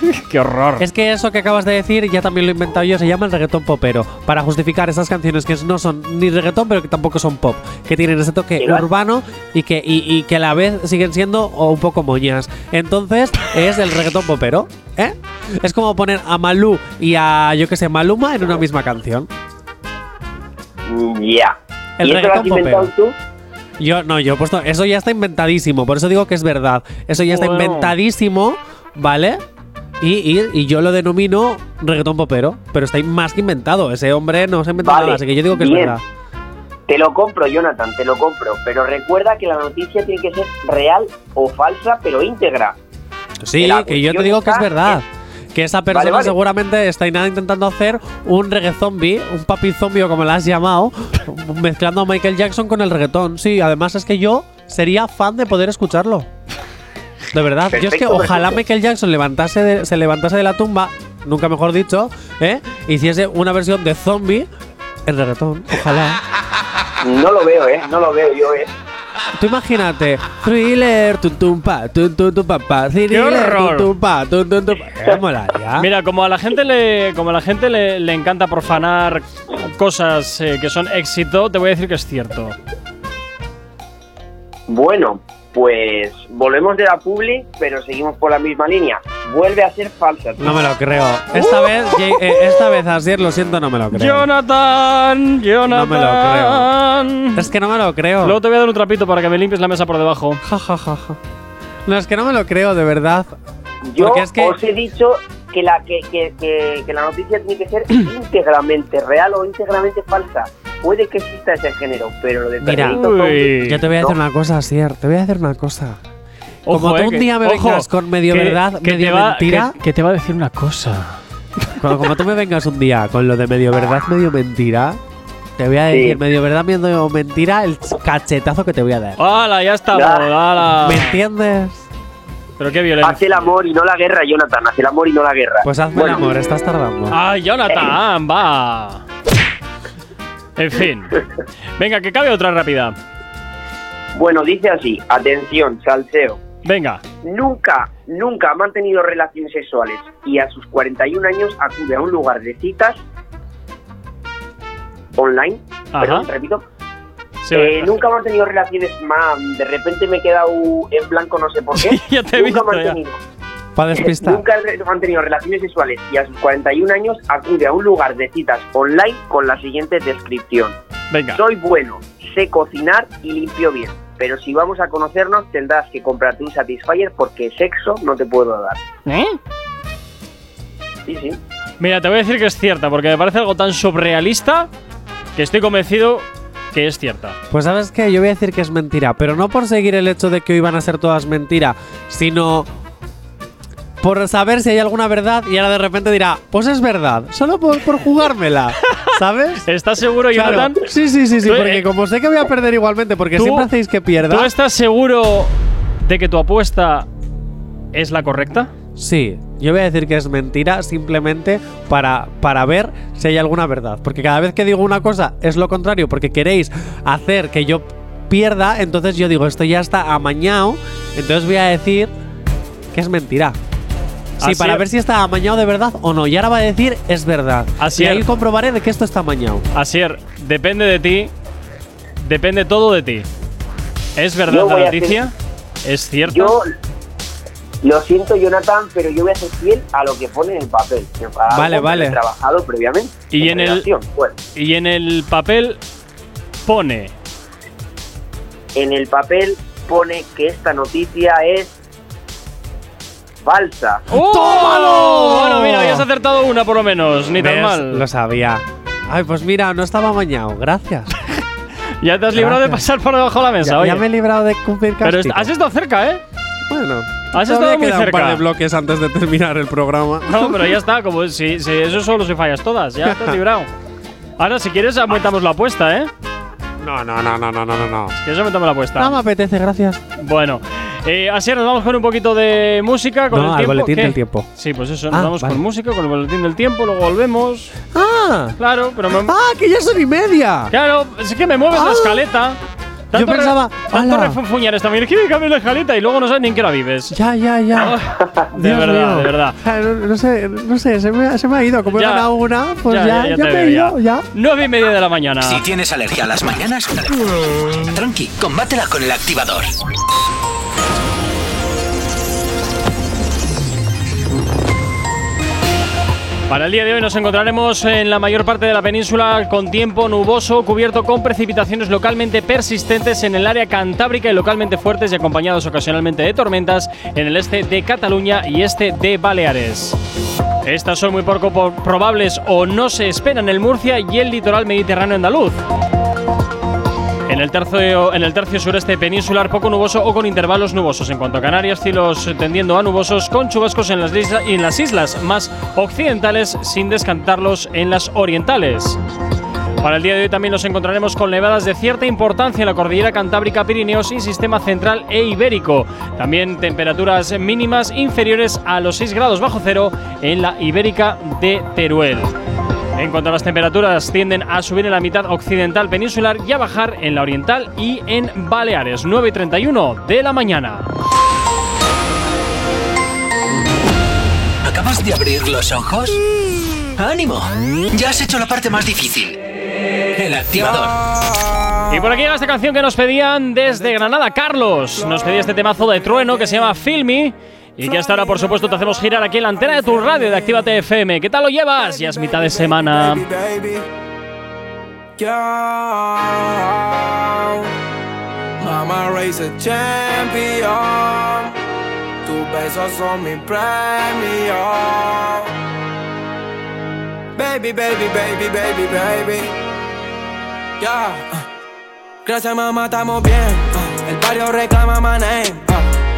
Qué horror. Es que eso que acabas de decir ya también lo he inventado yo, se llama el reggaetón popero. Para justificar esas canciones que no son ni reggaetón, pero que tampoco son pop. Que tienen ese toque urbano y que, y, y que a la vez siguen siendo un poco moñas. Entonces es el reggaetón popero. ¿eh? Es como poner a Malú y a, yo que sé, Maluma en una misma canción. Mm, Ya. El ¿Y eso lo has reggaetón popero. tú? Yo no, yo he puesto. Eso ya está inventadísimo, por eso digo que es verdad. Eso ya está inventadísimo, ¿vale? Y, y- y yo lo denomino reggaetón popero, pero está más que inventado. Ese hombre no se ha inventado Vale, nada, así que yo digo que es verdad. Te lo compro, Jonathan, te lo compro. Pero recuerda que la noticia tiene que ser real o falsa, pero íntegra. Sí, La que yo te digo que es verdad. Que esa persona vale. seguramente está nada intentando hacer un reggae zombie, un papi zombie o como lo has llamado, mezclando a Michael Jackson con el reggaetón. Sí, además es que yo sería fan de poder escucharlo. De verdad, yo es que ojalá perfecto. Michael Jackson levantase de- se levantase de la tumba, nunca mejor dicho, ¿eh? hiciese una versión de zombie en reggaetón. Ojalá. No lo veo, ¿eh? No lo veo yo, ¿eh? Tú imagínate, thriller, tum tum pa, tum tum tum pa, pa, thriller, tum tum pa, tum tum tum pa. Eh. Mira, como a la gente le, como a la gente le, le encanta profanar cosas eh, que son éxito, te voy a decir que es cierto. Bueno, pues volvemos de la publi, pero seguimos por la misma línea. Vuelve a ser falsa. tío. No me lo creo. Esta vez, Jay- eh, esta vez, Asier, lo siento, no me lo creo. Jonathan, Jonathan. No me lo creo. Es que no me lo creo. Luego te voy a dar un trapito para que me limpies la mesa por debajo. Ja, ja, ja, ja. No, es que no me lo creo, de verdad. Yo Porque es que- os he dicho que la, que, que, que- que la noticia tiene que ser íntegramente real o íntegramente falsa. Puede que exista ese género, pero lo de Mira, yo te voy a decir no. una cosa, Asier. Te voy a decir una cosa. Ojo, Como tú eh, un día me ojo, vengas con medio que- verdad, que medio te va- mentira. Que, que te va a decir una cosa. Como, como tú me vengas un día con lo de medio verdad, medio mentira, te voy a Sí. decir medio verdad, medio mentira, el cachetazo que te voy a dar. ¡Hala, ya estamos! Ya. ¡Hala! ¿Me entiendes? Pero qué violencia. Hace el amor y no la guerra, Jonathan. Hace el amor y no la guerra. Pues hazme Bueno, el amor, estás tardando. ¡Ay, Jonathan! ¡Va! En fin. Venga, que cabe otra rápida. Bueno, dice así, atención, salseo. Venga. Nunca, nunca ha mantenido relaciones sexuales y a sus 41 años acude a un lugar de citas online. Ajá. Perdón, repito. Sí, Eh, nunca ha mantenido relaciones más. De repente me he quedado en blanco, no sé por qué. Ya te he nunca ha visto, ya. Para despistar. Nunca ha re- mantenido relaciones sexuales y a sus 41 años acude a un lugar de citas online con la siguiente descripción. Venga. Soy bueno, sé cocinar y limpio bien. Pero si vamos a conocernos tendrás que comprarte un Satisfyer porque sexo no te puedo dar. ¿Eh? Sí, sí. Mira, te voy a decir que es cierta, porque me parece algo tan surrealista que estoy convencido que es cierta. Pues sabes qué, yo voy a decir que es mentira, pero no por seguir el hecho de que hoy van a ser todas mentira, sino por saber si hay alguna verdad y ahora de repente dirá, pues es verdad, solo por, por jugármela, ¿sabes? ¿Estás seguro, Claro. Jonathan? Sí, sí, sí, sí, Tú, porque eh, como sé que voy a perder igualmente, porque tú- siempre hacéis que pierda. ¿Tú estás seguro de que tu apuesta es la correcta? Sí, yo voy a decir que es mentira simplemente para, para ver si hay alguna verdad. Porque cada vez que digo una cosa es lo contrario, porque queréis hacer que yo pierda, entonces yo digo, esto ya está amañado, entonces voy a decir que es mentira. Sí, Así para es. ver si está amañado de verdad o no. Y ahora va a decir es verdad. Así y ahí es. comprobaré de que esto está amañado. Asier, depende de ti. Depende todo de ti. ¿Es verdad la noticia? ¿Es cierta? Yo lo siento, Jonathan, pero yo voy a ser fiel a lo que pone en el papel. que Vale, que vale. He trabajado previamente. Y en el-. Bueno, Y en el papel pone. en el papel pone que esta noticia es falsa. ¡Tómalo! Bueno, mira, habías acertado una por lo menos, ni tan ¿Ves? mal. Lo sabía. Ay, pues mira, no estaba amañado. Gracias. Ya te has librado de pasar por debajo de la mesa, ya, oye. ya me he librado de cumplir Pero castigo. est- has estado cerca, ¿eh? Bueno, Has estado muy queda un par cerca. de bloques antes de terminar el programa. No, pero ya está, como si, si eso solo si fallas todas, ya estás librado. Ahora, si quieres, aumentamos la apuesta, ¿eh? No, no, no, no, no, no, no, no. Si quieres, aumentamos la apuesta. No me apetece, gracias. Bueno, eh, así nos vamos con un poquito de música, con No, el al tiempo. boletín ¿Qué? del tiempo. Sí, pues eso, nos Ah, vamos vale. con música, con el boletín del tiempo, luego volvemos. ¡Ah! Claro, pero me, ¡Ah, que ya son y media! Claro, es que me mueves la Ah. escaleta. Yo pensaba, Tanto refunfuñar esta mañana, que me cambias la escaleta y luego no sabes ni en qué hora vives. Ya, ya, ya. De Dios verdad, mío. de verdad. Ah, No, no sé, no sé, se me, se me ha ido. Como Ya. he ganado una, pues ya, ya, te me he ido, ya. Nueve y media de la mañana. Si tienes alergia a las mañanas, tranqui, combátela con el activador. Para el día de hoy nos encontraremos en la mayor parte de la península con tiempo nuboso, cubierto con precipitaciones localmente persistentes en el área cantábrica y localmente fuertes y acompañados ocasionalmente de tormentas en el este de Cataluña y este de Baleares. Estas son muy poco po- probables o no se esperan en el Murcia y el litoral mediterráneo andaluz. En el, tercio, en el tercio sureste peninsular, poco nuboso o con intervalos nubosos. En cuanto a Canarias, cielos tendiendo a nubosos con chubascos en las, en las islas más occidentales, sin descantarlos en las orientales. Para el día de hoy también nos encontraremos con nevadas de cierta importancia en la cordillera Cantábrica, Pirineos y Sistema Central e Ibérico. También temperaturas mínimas inferiores a los 6 grados bajo cero en la Ibérica de Teruel. En cuanto a las temperaturas, tienden a subir en la mitad occidental peninsular y a bajar en la oriental y en Baleares. 9 y 31 de la mañana. ¿Acabas de abrir los ojos? ¡Ánimo! Ya has hecho la parte más difícil. El activador. Y por aquí llega esta canción que nos pedían desde Granada. Carlos nos pedía este temazo de trueno que se llama Filmy. Y que hasta ahora, por supuesto, te hacemos girar aquí en la antena de tu radio de Actívate FM. ¿Qué tal lo llevas? Ya es mitad de semana. Mama race a champion. Tus besos son mi premio. Baby, baby, baby, baby, baby. Ya. Gracias, mamá, estamos bien. El barrio reclama my name.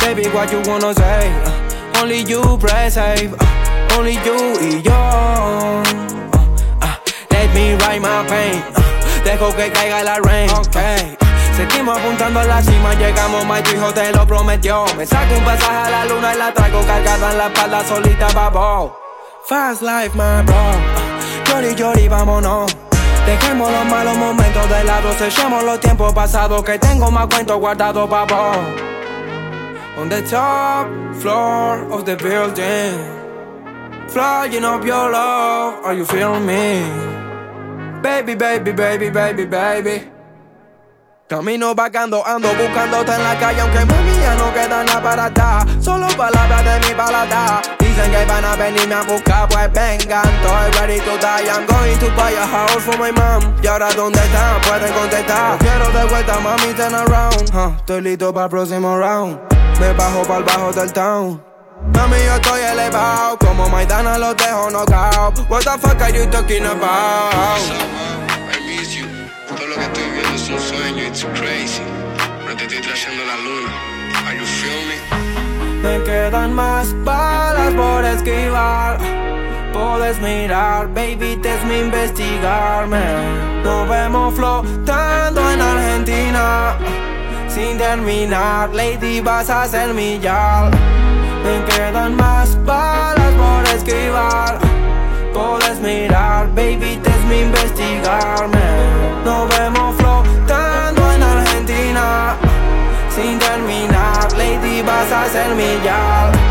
Baby, what you wanna say? Uh, Only you press save. uh, Only you y yo. Uh, Let me write my pain. Dejo que caiga la rain. Okay. Seguimos apuntando a la cima, llegamos, my hijo te lo prometió. Me saco un pasaje a la luna y la traigo cargada en la espalda solita, babo. Fast life, my bro. Llori, llori, vámonos. Dejemos los malos momentos de lado, sellemos los tiempos pasados que tengo más cuentos guardados, babo. On the top floor of the building, flying up your love, are you feeling me? Baby, baby, baby, baby, baby. Camino vagando, ando buscándote en la calle, aunque mami ya no queda nada para atrás. Solo palabras de mi paladar. Dicen que van a venirme a buscar, pues vengan. Estoy ready to die. I'm going to buy a house for my mom. Y ahora, ¿dónde están? Pueden contestar. Quiero de vuelta, mami, turn around. Huh, estoy listo para el próximo round. Me bajo para el bajo del town. Mami, yo estoy elevado. Como Maidana los dejo knockout. What the fuck are you talking about? I miss you. Todo lo que estoy viendo es un sueño, it's crazy. No te estoy trayendo la luna. Are you feel me? Me quedan más balas por esquivar. Puedes mirar, baby, te es mi investigarme. Nos vemos flotando en Argentina. Sin terminar, lady, vas a ser mi yal. Me quedan más balas por esquivar. Puedes mirar, baby, te es mi investigarme. Nos vemos flotando en Argentina. Sin terminar, lady, vas a ser mi yal.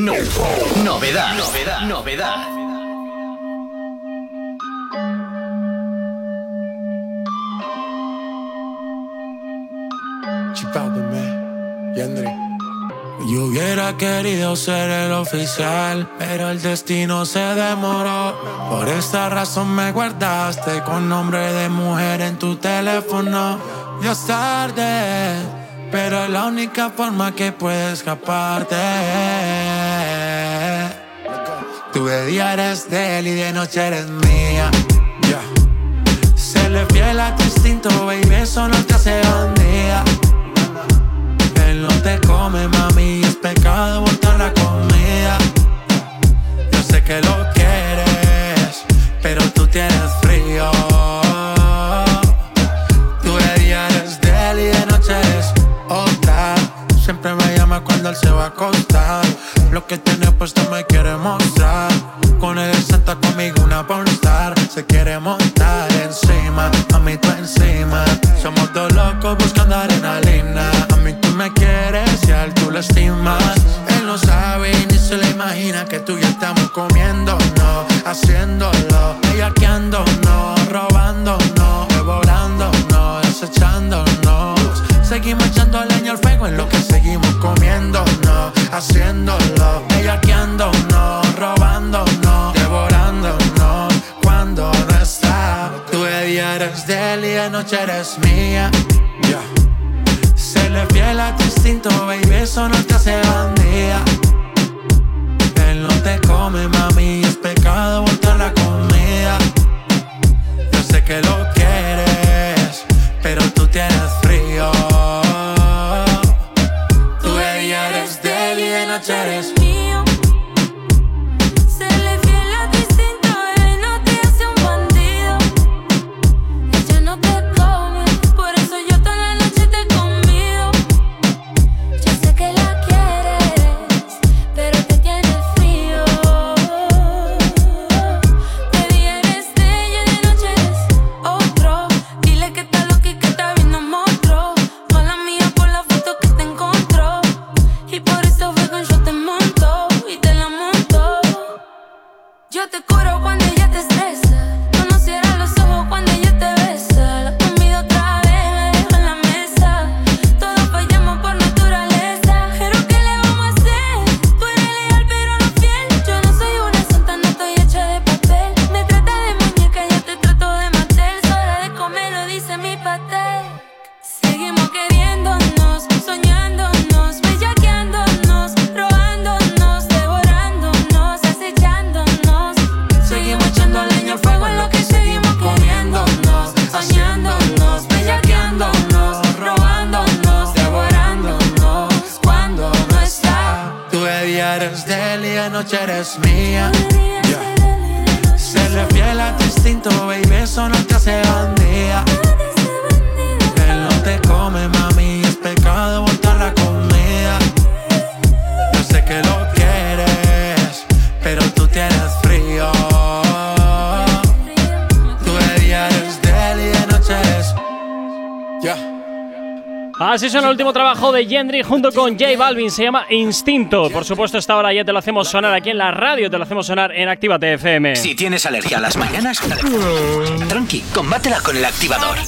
No. Novedad. Novedad. Novedad. Yo hubiera querido ser el oficial, pero el destino se demoró. Por esta razón me guardaste con nombre de mujer en tu teléfono. Ya es tarde, pero es la única forma que puedes escaparte. Tú de día eres de él y de noche eres mía. Serle fiel a tu instinto, baby, eso no te hace bandida. Él no te come, mami, es pecado botar la comida. Gendry junto con J Balvin, se llama Instinto. Por supuesto, esta hora ya te lo hacemos sonar aquí en la radio, te lo hacemos sonar en Actívate FM. Si tienes alergia a las mañanas, tranqui, combátela con el activador.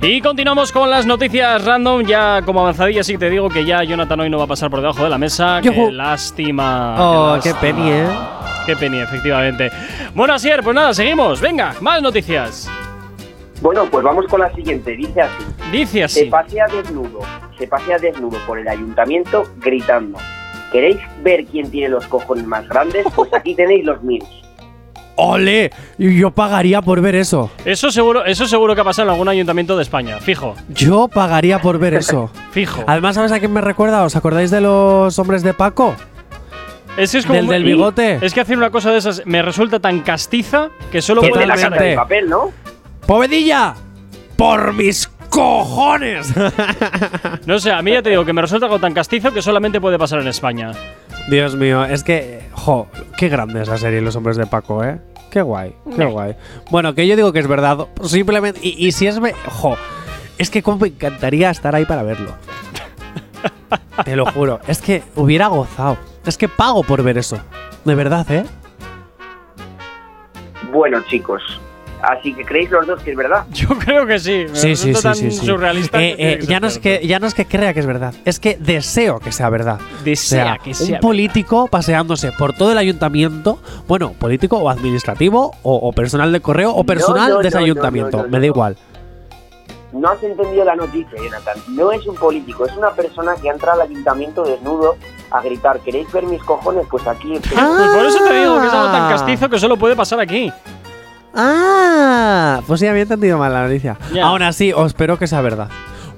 Y continuamos con las noticias random, ya como avanzadilla sí te digo que ya Jonathan hoy no va a pasar por debajo de la mesa. Qué lástima. Oh, qué lástima. penny, ¿eh? Qué penny, efectivamente. Bueno, Asier, pues nada, seguimos. Venga, más noticias. Bueno, pues vamos con la siguiente. Dice así. Dice Se así. pasea desnudo, se pasea desnudo por el ayuntamiento gritando. ¿Queréis ver quién tiene los cojones más grandes? Pues aquí tenéis los míos. ¡Ole! Yo pagaría por ver eso. Eso seguro, eso seguro que ha pasado en algún ayuntamiento de España, fijo. Yo pagaría por ver eso. Fijo. Además, ¿sabes a quién me recuerda? ¿Os acordáis de los hombres de Paco? Ese es como Del del bigote. Es que hacer una cosa de esas me resulta tan castiza que solo El de puedo la pensar de papel, ¿no? ¡Povedilla! ¡Por mis cojones! No sé, a mí ya te digo que me resulta algo tan castizo que solamente puede pasar en España. Dios mío, es que. Jo, qué grande es la serie Los Hombres de Paco, ¿eh? Qué guay, qué guay. Bueno, que yo digo que es verdad. Simplemente. Y, y si es. ve- Jo, es que como me encantaría estar ahí para verlo. Te lo juro. Es que hubiera gozado. Es que pago por ver eso. De verdad, ¿eh? Bueno, chicos. Así que creéis los dos que es verdad. Yo creo que sí. Me Sí, sí, tan sí, sí. surrealista. Eh, que eh, que ya, no es que, ya no es que crea que es verdad, es que deseo que sea verdad. Desea O sea, que sea un político paseándose por todo el ayuntamiento, bueno, político o administrativo, o, o personal de correo, o personal no, de ese no, no, ayuntamiento, no, no, me da no. igual. No has entendido la noticia, Jonathan. No es un político, es una persona que entra al ayuntamiento desnudo a gritar, ¿queréis ver mis cojones? Pues aquí... Pues por eso te digo que es algo tan castizo que solo puede pasar aquí. Ah, pues sí, había entendido mal la noticia. Aún así, os espero que sea verdad.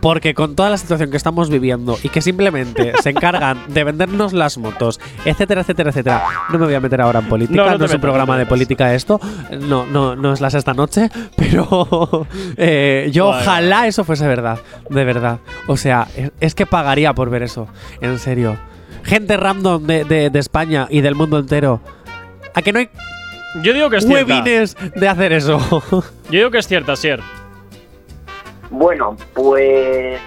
Porque con toda la situación que estamos viviendo y que simplemente se encargan de vendernos las motos, etcétera, etcétera, etcétera. No me voy a meter ahora en política, No, no, no te es un programa de política esto. No, no, no es la sexta noche, pero eh, yo Vale. ojalá eso fuese verdad, de verdad. O sea, es, es que pagaría por ver eso, en serio. Gente random de, de- de España y del mundo entero. ¿A que no hay Yo digo que es cierta. huevines de hacer eso? Yo digo que es cierta, Sier. Bueno, pues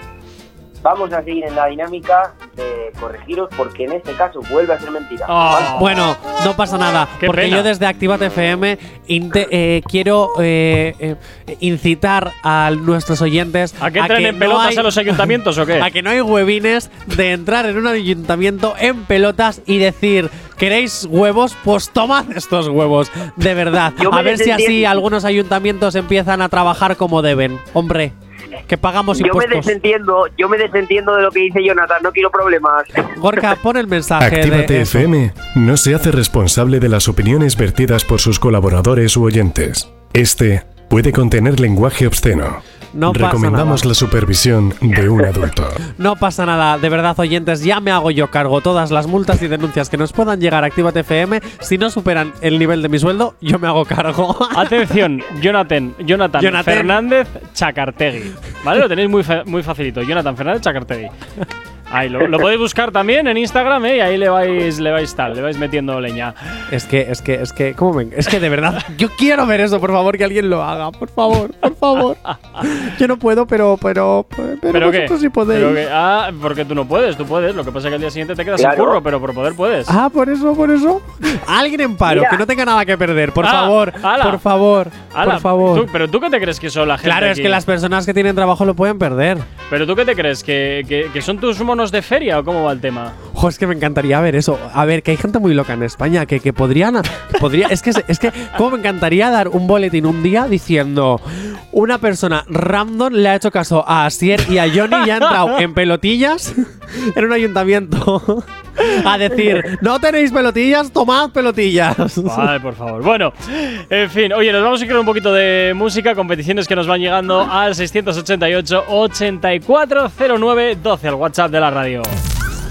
vamos a seguir en la dinámica de corregiros porque en este caso vuelve a ser mentira. Ah. Bueno, no pasa nada, Qué porque pena. yo desde Activate FM eh, quiero eh, eh, incitar a nuestros oyentes ¿A que entren en pelotas a los ayuntamientos o qué? A que no hay huevines de entrar en un ayuntamiento en pelotas y decir, ¿queréis huevos? Pues tomad estos huevos, de verdad. A ver si así algunos ayuntamientos empiezan a trabajar como deben. Hombre, que pagamos Yo me impuestos. desentiendo, yo me desentiendo de lo que dice Jonathan, no quiero problemas. Gorka, pon el mensaje Actívate de... FM no se hace responsable de las opiniones vertidas por sus colaboradores u oyentes. Este puede contener lenguaje obsceno. No pasa Recomendamos nada. la supervisión de un adulto. No pasa nada, de verdad, oyentes, ya me hago yo cargo. Todas las multas y denuncias que nos puedan llegar a Actívate FM, si no superan el nivel de mi sueldo, yo me hago cargo. Atención, Jonathan, Jonathan, Jonathan. Fernández Chacartegui. ¿Vale? Lo tenéis muy, muy facilito. Jonathan Fernández Chacartegui. Ahí lo, lo podéis buscar también en Instagram, ¿eh? Y ahí le vais, le vais tal, le vais metiendo leña. Es que, es que, es que, ¿cómo ven? Es que de verdad, yo quiero ver eso, por favor, que alguien lo haga, por favor, por favor. Yo no puedo, pero, pero, pero, ¿Pero qué? vosotros sí podéis. ¿Pero qué? Ah, porque tú no puedes, tú puedes. Lo que pasa es que al día siguiente te quedas Claro. sin curro, pero por poder puedes. Ah, por eso, por eso. Alguien en paro, Mira. que no tenga nada que perder, por Ah, favor, ala. por favor, Ala, por favor. tú- pero tú qué te crees que son la gente Claro, es que las personas que tienen trabajo lo pueden perder. ¿Pero tú qué te crees? ¿Que, que, que son tus monos de feria o cómo va el tema? Ojo, es que me encantaría ver eso. A ver, que hay gente muy loca en España que, que podrían. podría, es que, es que, ¿cómo me encantaría dar un boletín un día diciendo una persona random le ha hecho caso a Asier y a Johnny y ha entrado en pelotillas en un ayuntamiento a decir: No tenéis pelotillas, tomad pelotillas. Ay, por favor. Bueno, en fin, oye, nos vamos a con un poquito de música, competiciones que nos van llegando al 688-8409-12, al WhatsApp de la radio.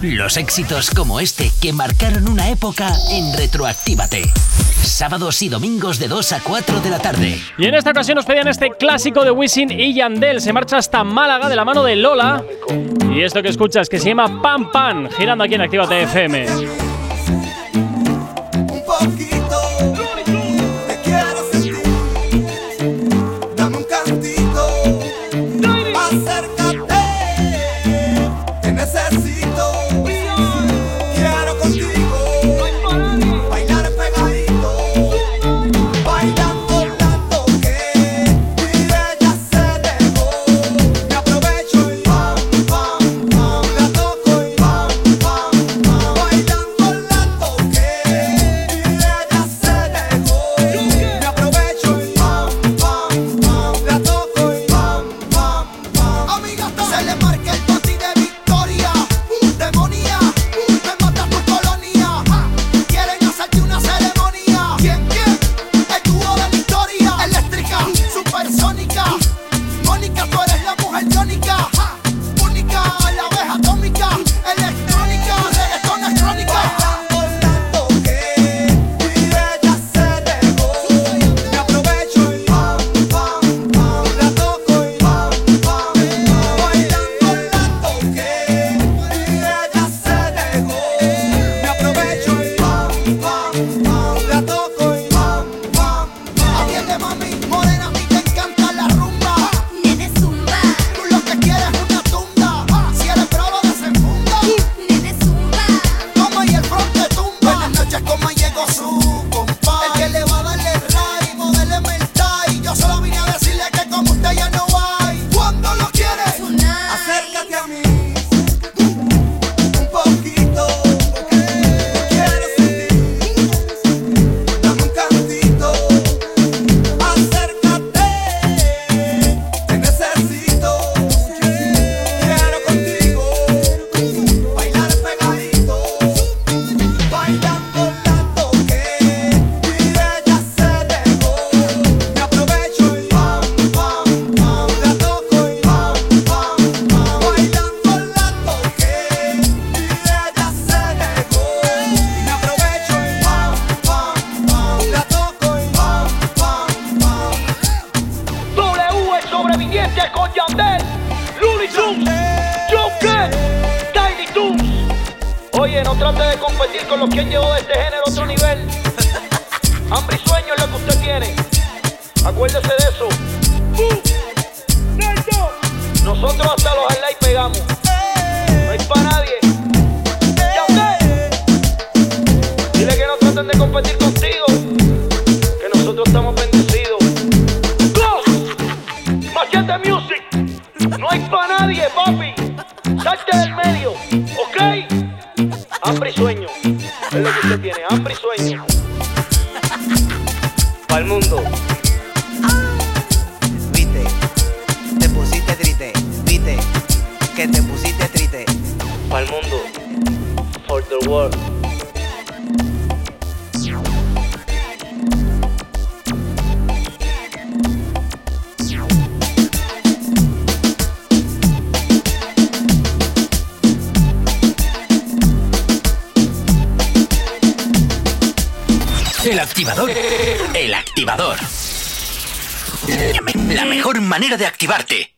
Los éxitos como este que marcaron una época en Retroactívate. Sábados y domingos de 2 a 4 de la tarde. Y en esta ocasión nos pedían este clásico de Wisin y Yandel. Se marcha hasta Málaga de la mano de Lola. Y esto que escuchas que se llama Pam Pam, girando aquí en Actívate FM. que te pusiste triste. Para el mundo. For the world. El activador. El activador. La mejor manera de activarte.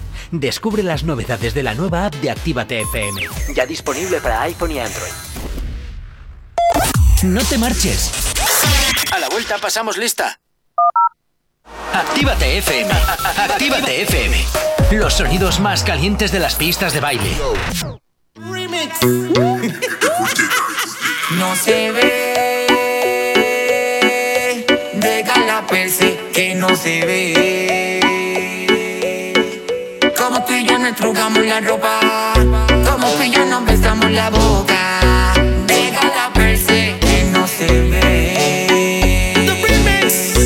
Descubre las novedades de la nueva app de Actívate FM. Ya disponible para iPhone y Android. No te marches. A la vuelta pasamos lista. Actívate FM. Actívate FM. Los sonidos más calientes de las pistas de baile. No se ve. Deja la perse que no se ve. Nos trugamos la ropa. Como tú y yo nos besamos la boca. Deja la perse que no se ve.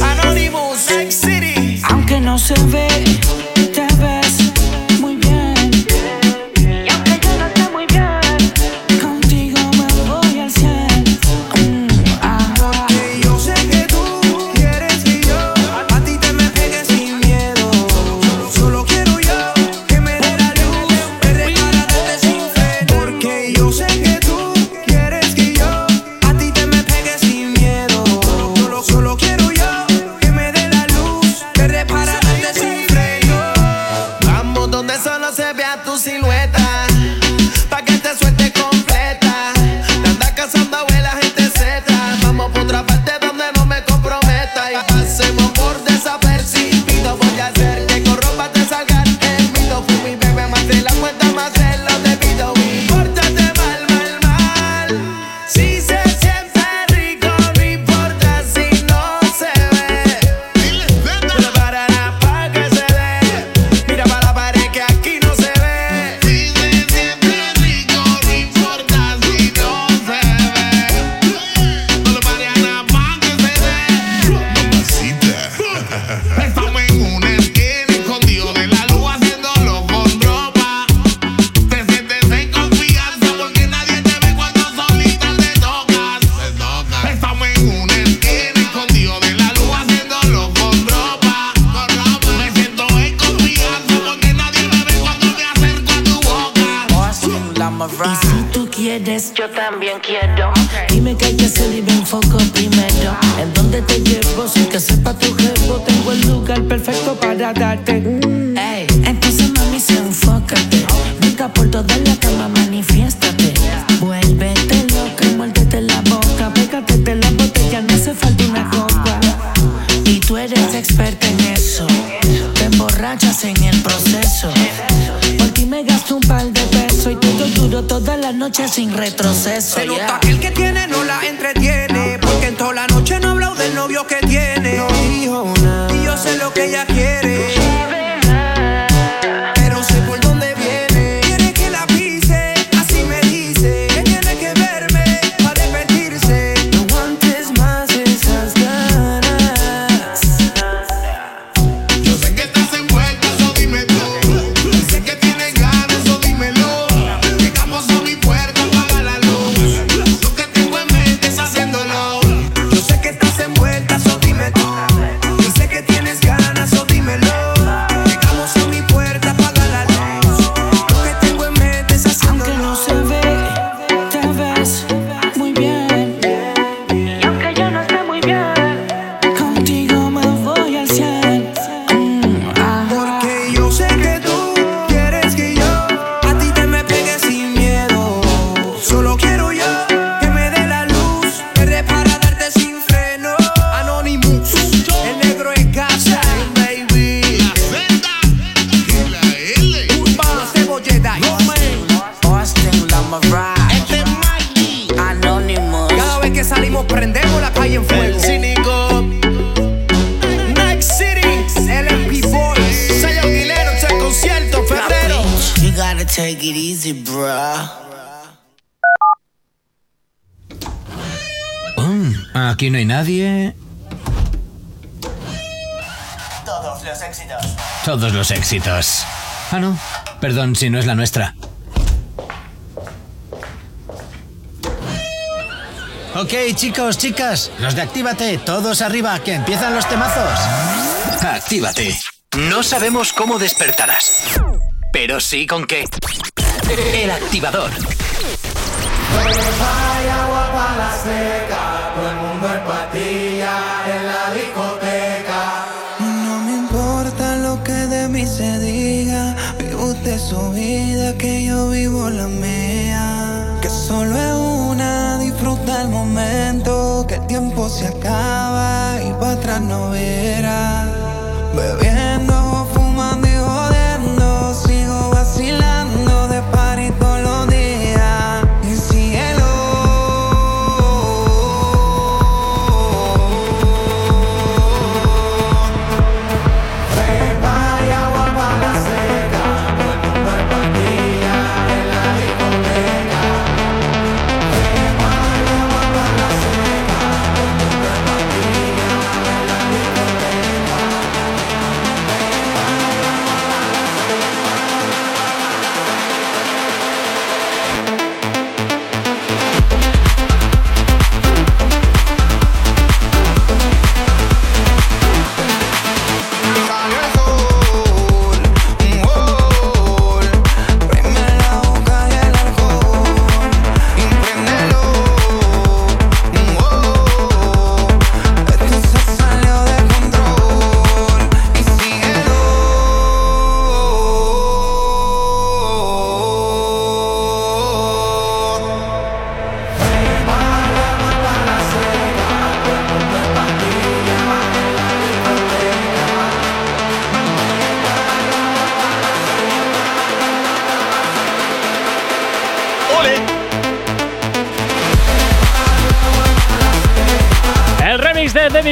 Anonymous, X City. Aunque no se ve, eres experta en eso. Te emborrachas en el proceso. Por ti me gasto un par de pesos y todo duro toda la noche sin retroceso. Se yeah. nota que el que tiene no Éxitos. Ah, no. Perdón si no es la nuestra. Ok, chicos, chicas, los de Actívate, todos arriba, que empiezan los temazos. Actívate. No sabemos cómo despertarás, pero sí con qué. El activador. Hay agua para la seca, todo el mundo en patilla en su vida, que yo vivo la mía. Que solo es una, disfruta el momento. Que el tiempo se acaba y para atrás no verá. Bebiendo,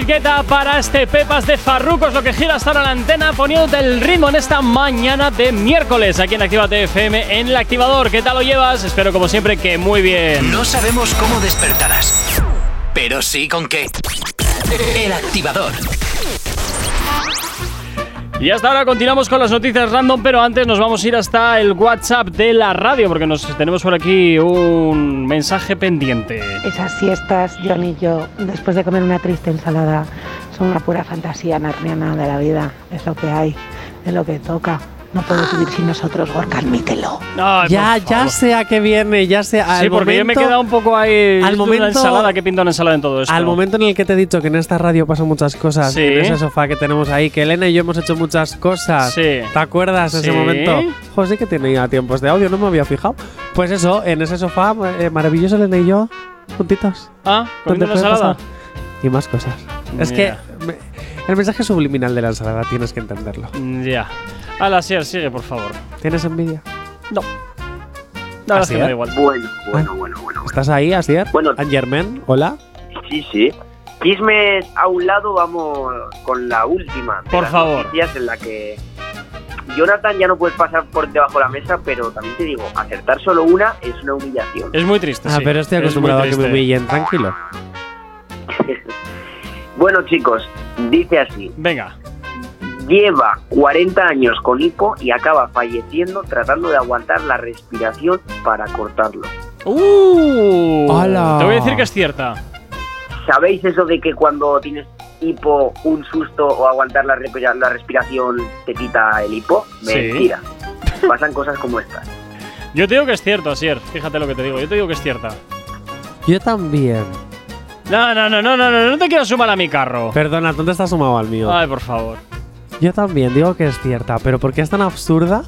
Guetta para este Pepas de Farruko es lo que gira hasta ahora la antena poniéndote el ritmo en esta mañana de miércoles aquí en Actívate FM en el activador. ¿Qué tal lo llevas? Espero como siempre que muy bien. No sabemos cómo despertarás, pero sí con qué. El activador. Y hasta ahora continuamos con las noticias random, pero antes nos vamos a ir hasta el WhatsApp de la radio porque nos tenemos por aquí un mensaje pendiente. Esas siestas, John y yo, después de comer una triste ensalada, son una pura fantasía narniana de la vida. Es lo que hay, es lo que toca. No puedes vivir sin nosotros, Gorka, admítelo. ya, ya sé a qué viene, ya sé. Sí, al porque yo me he quedado un poco ahí. al una momento- ensalada, ¿qué pinta una ensalada en todo esto? Al momento en el que te he dicho que en esta radio pasan muchas cosas, Sí. en ese sofá que tenemos ahí, que Elena y yo hemos hecho muchas cosas. Sí. ¿Te acuerdas de ese Sí. momento? José que tenía tiempos de audio, no me había fijado. Pues eso, en ese sofá eh, maravilloso Elena y yo, juntitos. Ah, comiendo ¿Dónde una ensalada. pasar? Y más cosas. Es que me- el mensaje subliminal de la ensalada tienes que entenderlo. Ya. Sier, sigue, por favor. ¿Tienes envidia? No. Es que me da ¿Asier? igual. Bueno, bueno, bueno, bueno. ¿Estás ahí, Asier? Bueno. Angermen, hola. Sí, sí. Chismes a un lado, vamos con la última. de Por las favor. noticias en la que Jonathan ya no puedes pasar por debajo de la mesa, pero también te digo, acertar solo una es una humillación. Es muy triste. Ah, sí. pero estoy Es acostumbrado a que me humillen, tranquilo. Bueno, chicos, dice así. Venga. Lleva 40 años con hipo y acaba falleciendo tratando de aguantar la respiración para cortarlo. ¡Uh! ¡Hala! Te voy a decir que es cierta. ¿Sabéis eso de que cuando tienes hipo, un susto o aguantar la, respira- la respiración te quita el hipo? Sí. Mentira. Pasan cosas como estas. Yo te digo que es cierto, Asier. Fíjate lo que te digo. Yo te digo que es cierta. Yo también. No, no, no, no, no, no, no te quiero sumar a mi carro. Perdona, ¿dónde estás sumado al mío? Ay, por favor. Yo también digo que es cierta, pero ¿por qué es tan absurda?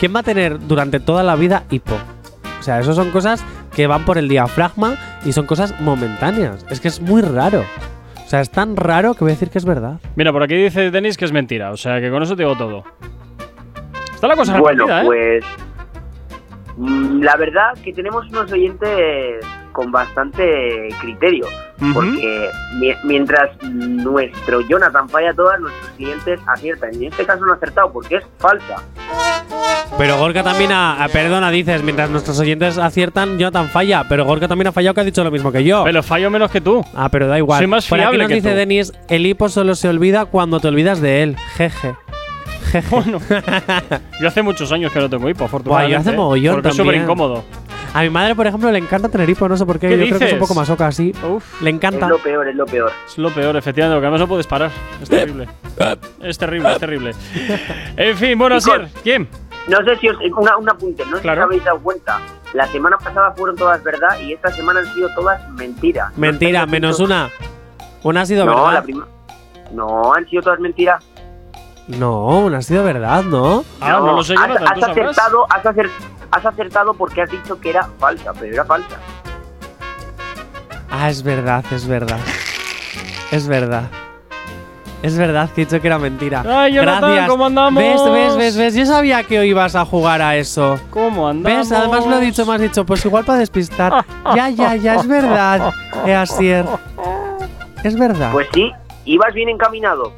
¿Quién va a tener durante toda la vida hipo? O sea, eso son cosas que van por el diafragma y son cosas momentáneas. Es que es muy raro. O sea, es tan raro que voy a decir que es verdad. Mira, por aquí dice Denis que es mentira. O sea, que con eso te digo todo. Está la cosa bueno, repartida, ¿eh? pues mm, la verdad que tenemos unos oyentes con bastante criterio. Porque mi- mientras nuestro Jonathan falla todas, nuestros clientes aciertan. Y en este caso no ha acertado porque es falsa. Pero Gorka también ha, ah, perdona, dices, mientras nuestros oyentes aciertan, Jonathan falla. Pero Gorka también ha fallado que ha dicho lo mismo que yo. Pero fallo menos que tú. ah, pero da igual. Soy más Por aquí fiable nos que dice tú. Denis, el hipo solo se olvida cuando te olvidas de él. Jeje. Jeje. Bueno, yo hace muchos años que no tengo hipo, Buah, afortunadamente. yo hace ¿eh? mogollón Porque es también. súper incómodo. A mi madre, por ejemplo, le encanta tener hipo, no sé por qué. ¿Qué yo creo que es un poco masoca así. Le encanta. Es lo peor, es lo peor. Es lo peor, efectivamente, porque además no puedes parar. Es terrible. es terrible, es terrible. En fin, bueno, Asier, ¿quién? No sé si os. Una, un apunte, no sé Claro. si os habéis dado cuenta. La semana pasada fueron todas verdad y esta semana han sido todas mentira. Mentira, menos una. Una ha sido No, verdad. la prima. No, han sido todas mentiras. No, una ha sido verdad, ¿no? Ah, no lo sé, has, has acertado, has, acer- has acertado porque has dicho que era falsa, pero era falsa. Ah, es verdad, es verdad. Es verdad. Es verdad que he dicho que era mentira. Ay, Jonathan, Gracias. ¿cómo andamos? ¿Ves, ves, ves, ves? Yo sabía que hoy ibas a jugar a eso. ¿Cómo andamos? ¿Ves? Además lo he dicho, me has dicho, pues igual para despistar. ya, ya, ya, es verdad. Eh, Asier. Es verdad. Pues sí, ibas bien encaminado.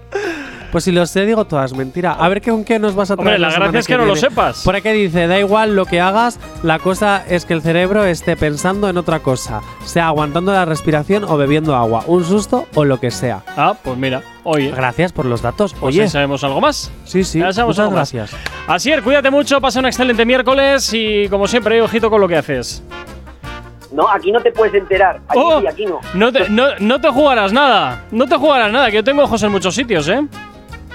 Pues si lo sé, digo todas mentira. A ver ¿qué- con qué nos vas a traer. Hombre, la semana gracia es que no lo sepas. Por aquí dice, da igual lo que hagas, la cosa es que el cerebro esté pensando en otra cosa, sea aguantando la respiración o bebiendo agua, un susto o lo que sea. Ah, pues mira, oye. Gracias por los datos. Pues Oye, sabemos algo más. sí, sí, Ya sabemos algo gracias. Asier, cuídate mucho, pasa un excelente miércoles y como siempre, ojito con lo que haces. No, aquí no te puedes enterar. Aquí Oh, sí, aquí no. No te, no, no te jugarás nada. No te jugarás nada, que yo tengo ojos en muchos sitios, ¿eh?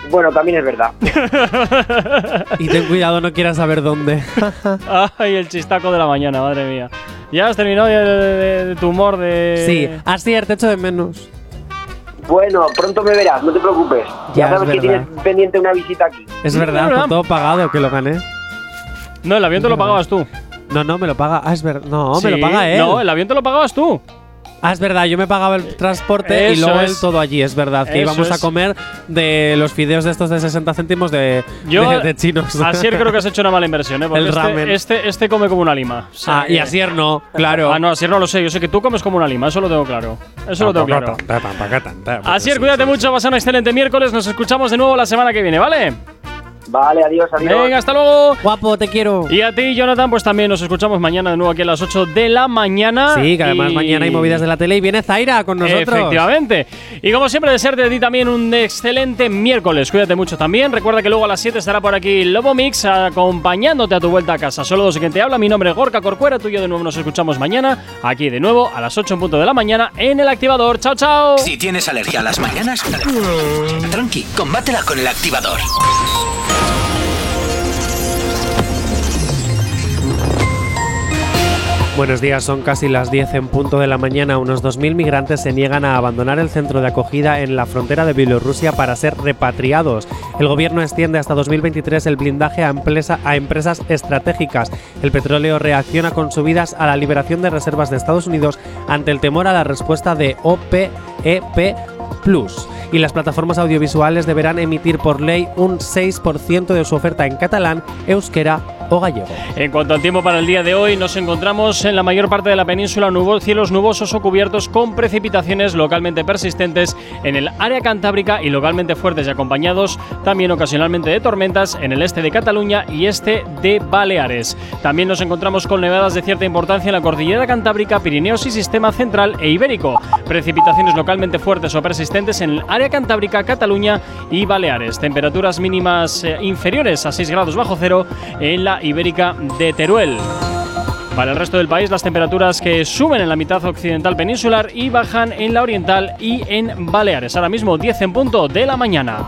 Bueno, también es verdad. Y ten cuidado, no quieras saber dónde. Ay, el chistaco de la mañana, madre mía. ¿Ya has terminado ya de, de- de tu humor de. sí, Asier, te echo de menos. Bueno, pronto me verás, no te preocupes. Ya, Ya, sabes es que tienes pendiente una visita aquí. Es verdad, con todo pagado que lo gané. No, el avión te lo pagabas tú. No, no, me lo paga. Ah, es verdad. No, me lo paga él. No, el avión te lo pagabas tú. Ah, es verdad, yo me pagaba el transporte y luego es. todo allí, es verdad. Que íbamos a comer de los fideos de estos de 60 céntimos de, Yo, de, de chinos. Asier creo que has hecho una mala inversión, ¿eh? Porque El este, ramen. Este, este come como una lima. O sea Ah, y que- Asier no, claro. Ah, no, Asier no lo sé. Yo sé que tú comes como una lima, eso lo tengo claro. Eso lo tengo claro. Asier, cuídate mucho, pasa un excelente miércoles. Nos escuchamos de nuevo la semana que viene, ¿vale? Vale, adiós, adiós. Venga, hasta luego. Guapo, te quiero. Y a ti, Jonathan, pues también nos escuchamos mañana de nuevo aquí a las 8 de la mañana. Sí, que además Y- mañana hay movidas de la tele y viene Zaira con nosotros. Efectivamente. Y como siempre, desearte de ti también un excelente miércoles. Cuídate mucho también. Recuerda que luego a las 7 estará por aquí Lobo Mix acompañándote a tu vuelta a casa. Solo dos que te habla. Mi nombre es Gorka Corcuera. Tú y yo de nuevo nos escuchamos mañana. Aquí de nuevo a las 8 en punto de la mañana en el activador. ¡Chao, chao! Si tienes alergia a las mañanas, tranqui, combátela con el activador. Buenos días, son casi las 10 en punto de la mañana. Unos 2.000 migrantes se niegan a abandonar el centro de acogida en la frontera de Bielorrusia para ser repatriados. El gobierno extiende hasta 2023 el blindaje a, empresa- a empresas estratégicas. El petróleo reacciona con subidas a la liberación de reservas de Estados Unidos ante el temor a la respuesta de OPEP Plus. Y las plataformas audiovisuales deberán emitir por ley un 6% de su oferta en catalán, euskera o gallego. En cuanto al tiempo para el día de hoy, nos encontramos en la mayor parte de la península nubo- cielos nubosos o cubiertos con precipitaciones localmente persistentes en el área cantábrica y localmente fuertes y acompañados también ocasionalmente de tormentas en el este de Cataluña y este de Baleares. También nos encontramos con nevadas de cierta importancia en la cordillera cantábrica, Pirineos y sistema central e ibérico. Precipitaciones localmente fuertes o persistentes persistentes en el área cantábrica, Cataluña y Baleares. Temperaturas mínimas eh, inferiores a 6 grados bajo cero en la Ibérica de Teruel. Para el resto del país, las temperaturas que suben en la mitad occidental peninsular y bajan en la oriental y en Baleares. Ahora mismo 10 en punto de la mañana.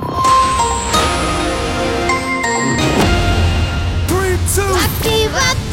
Three.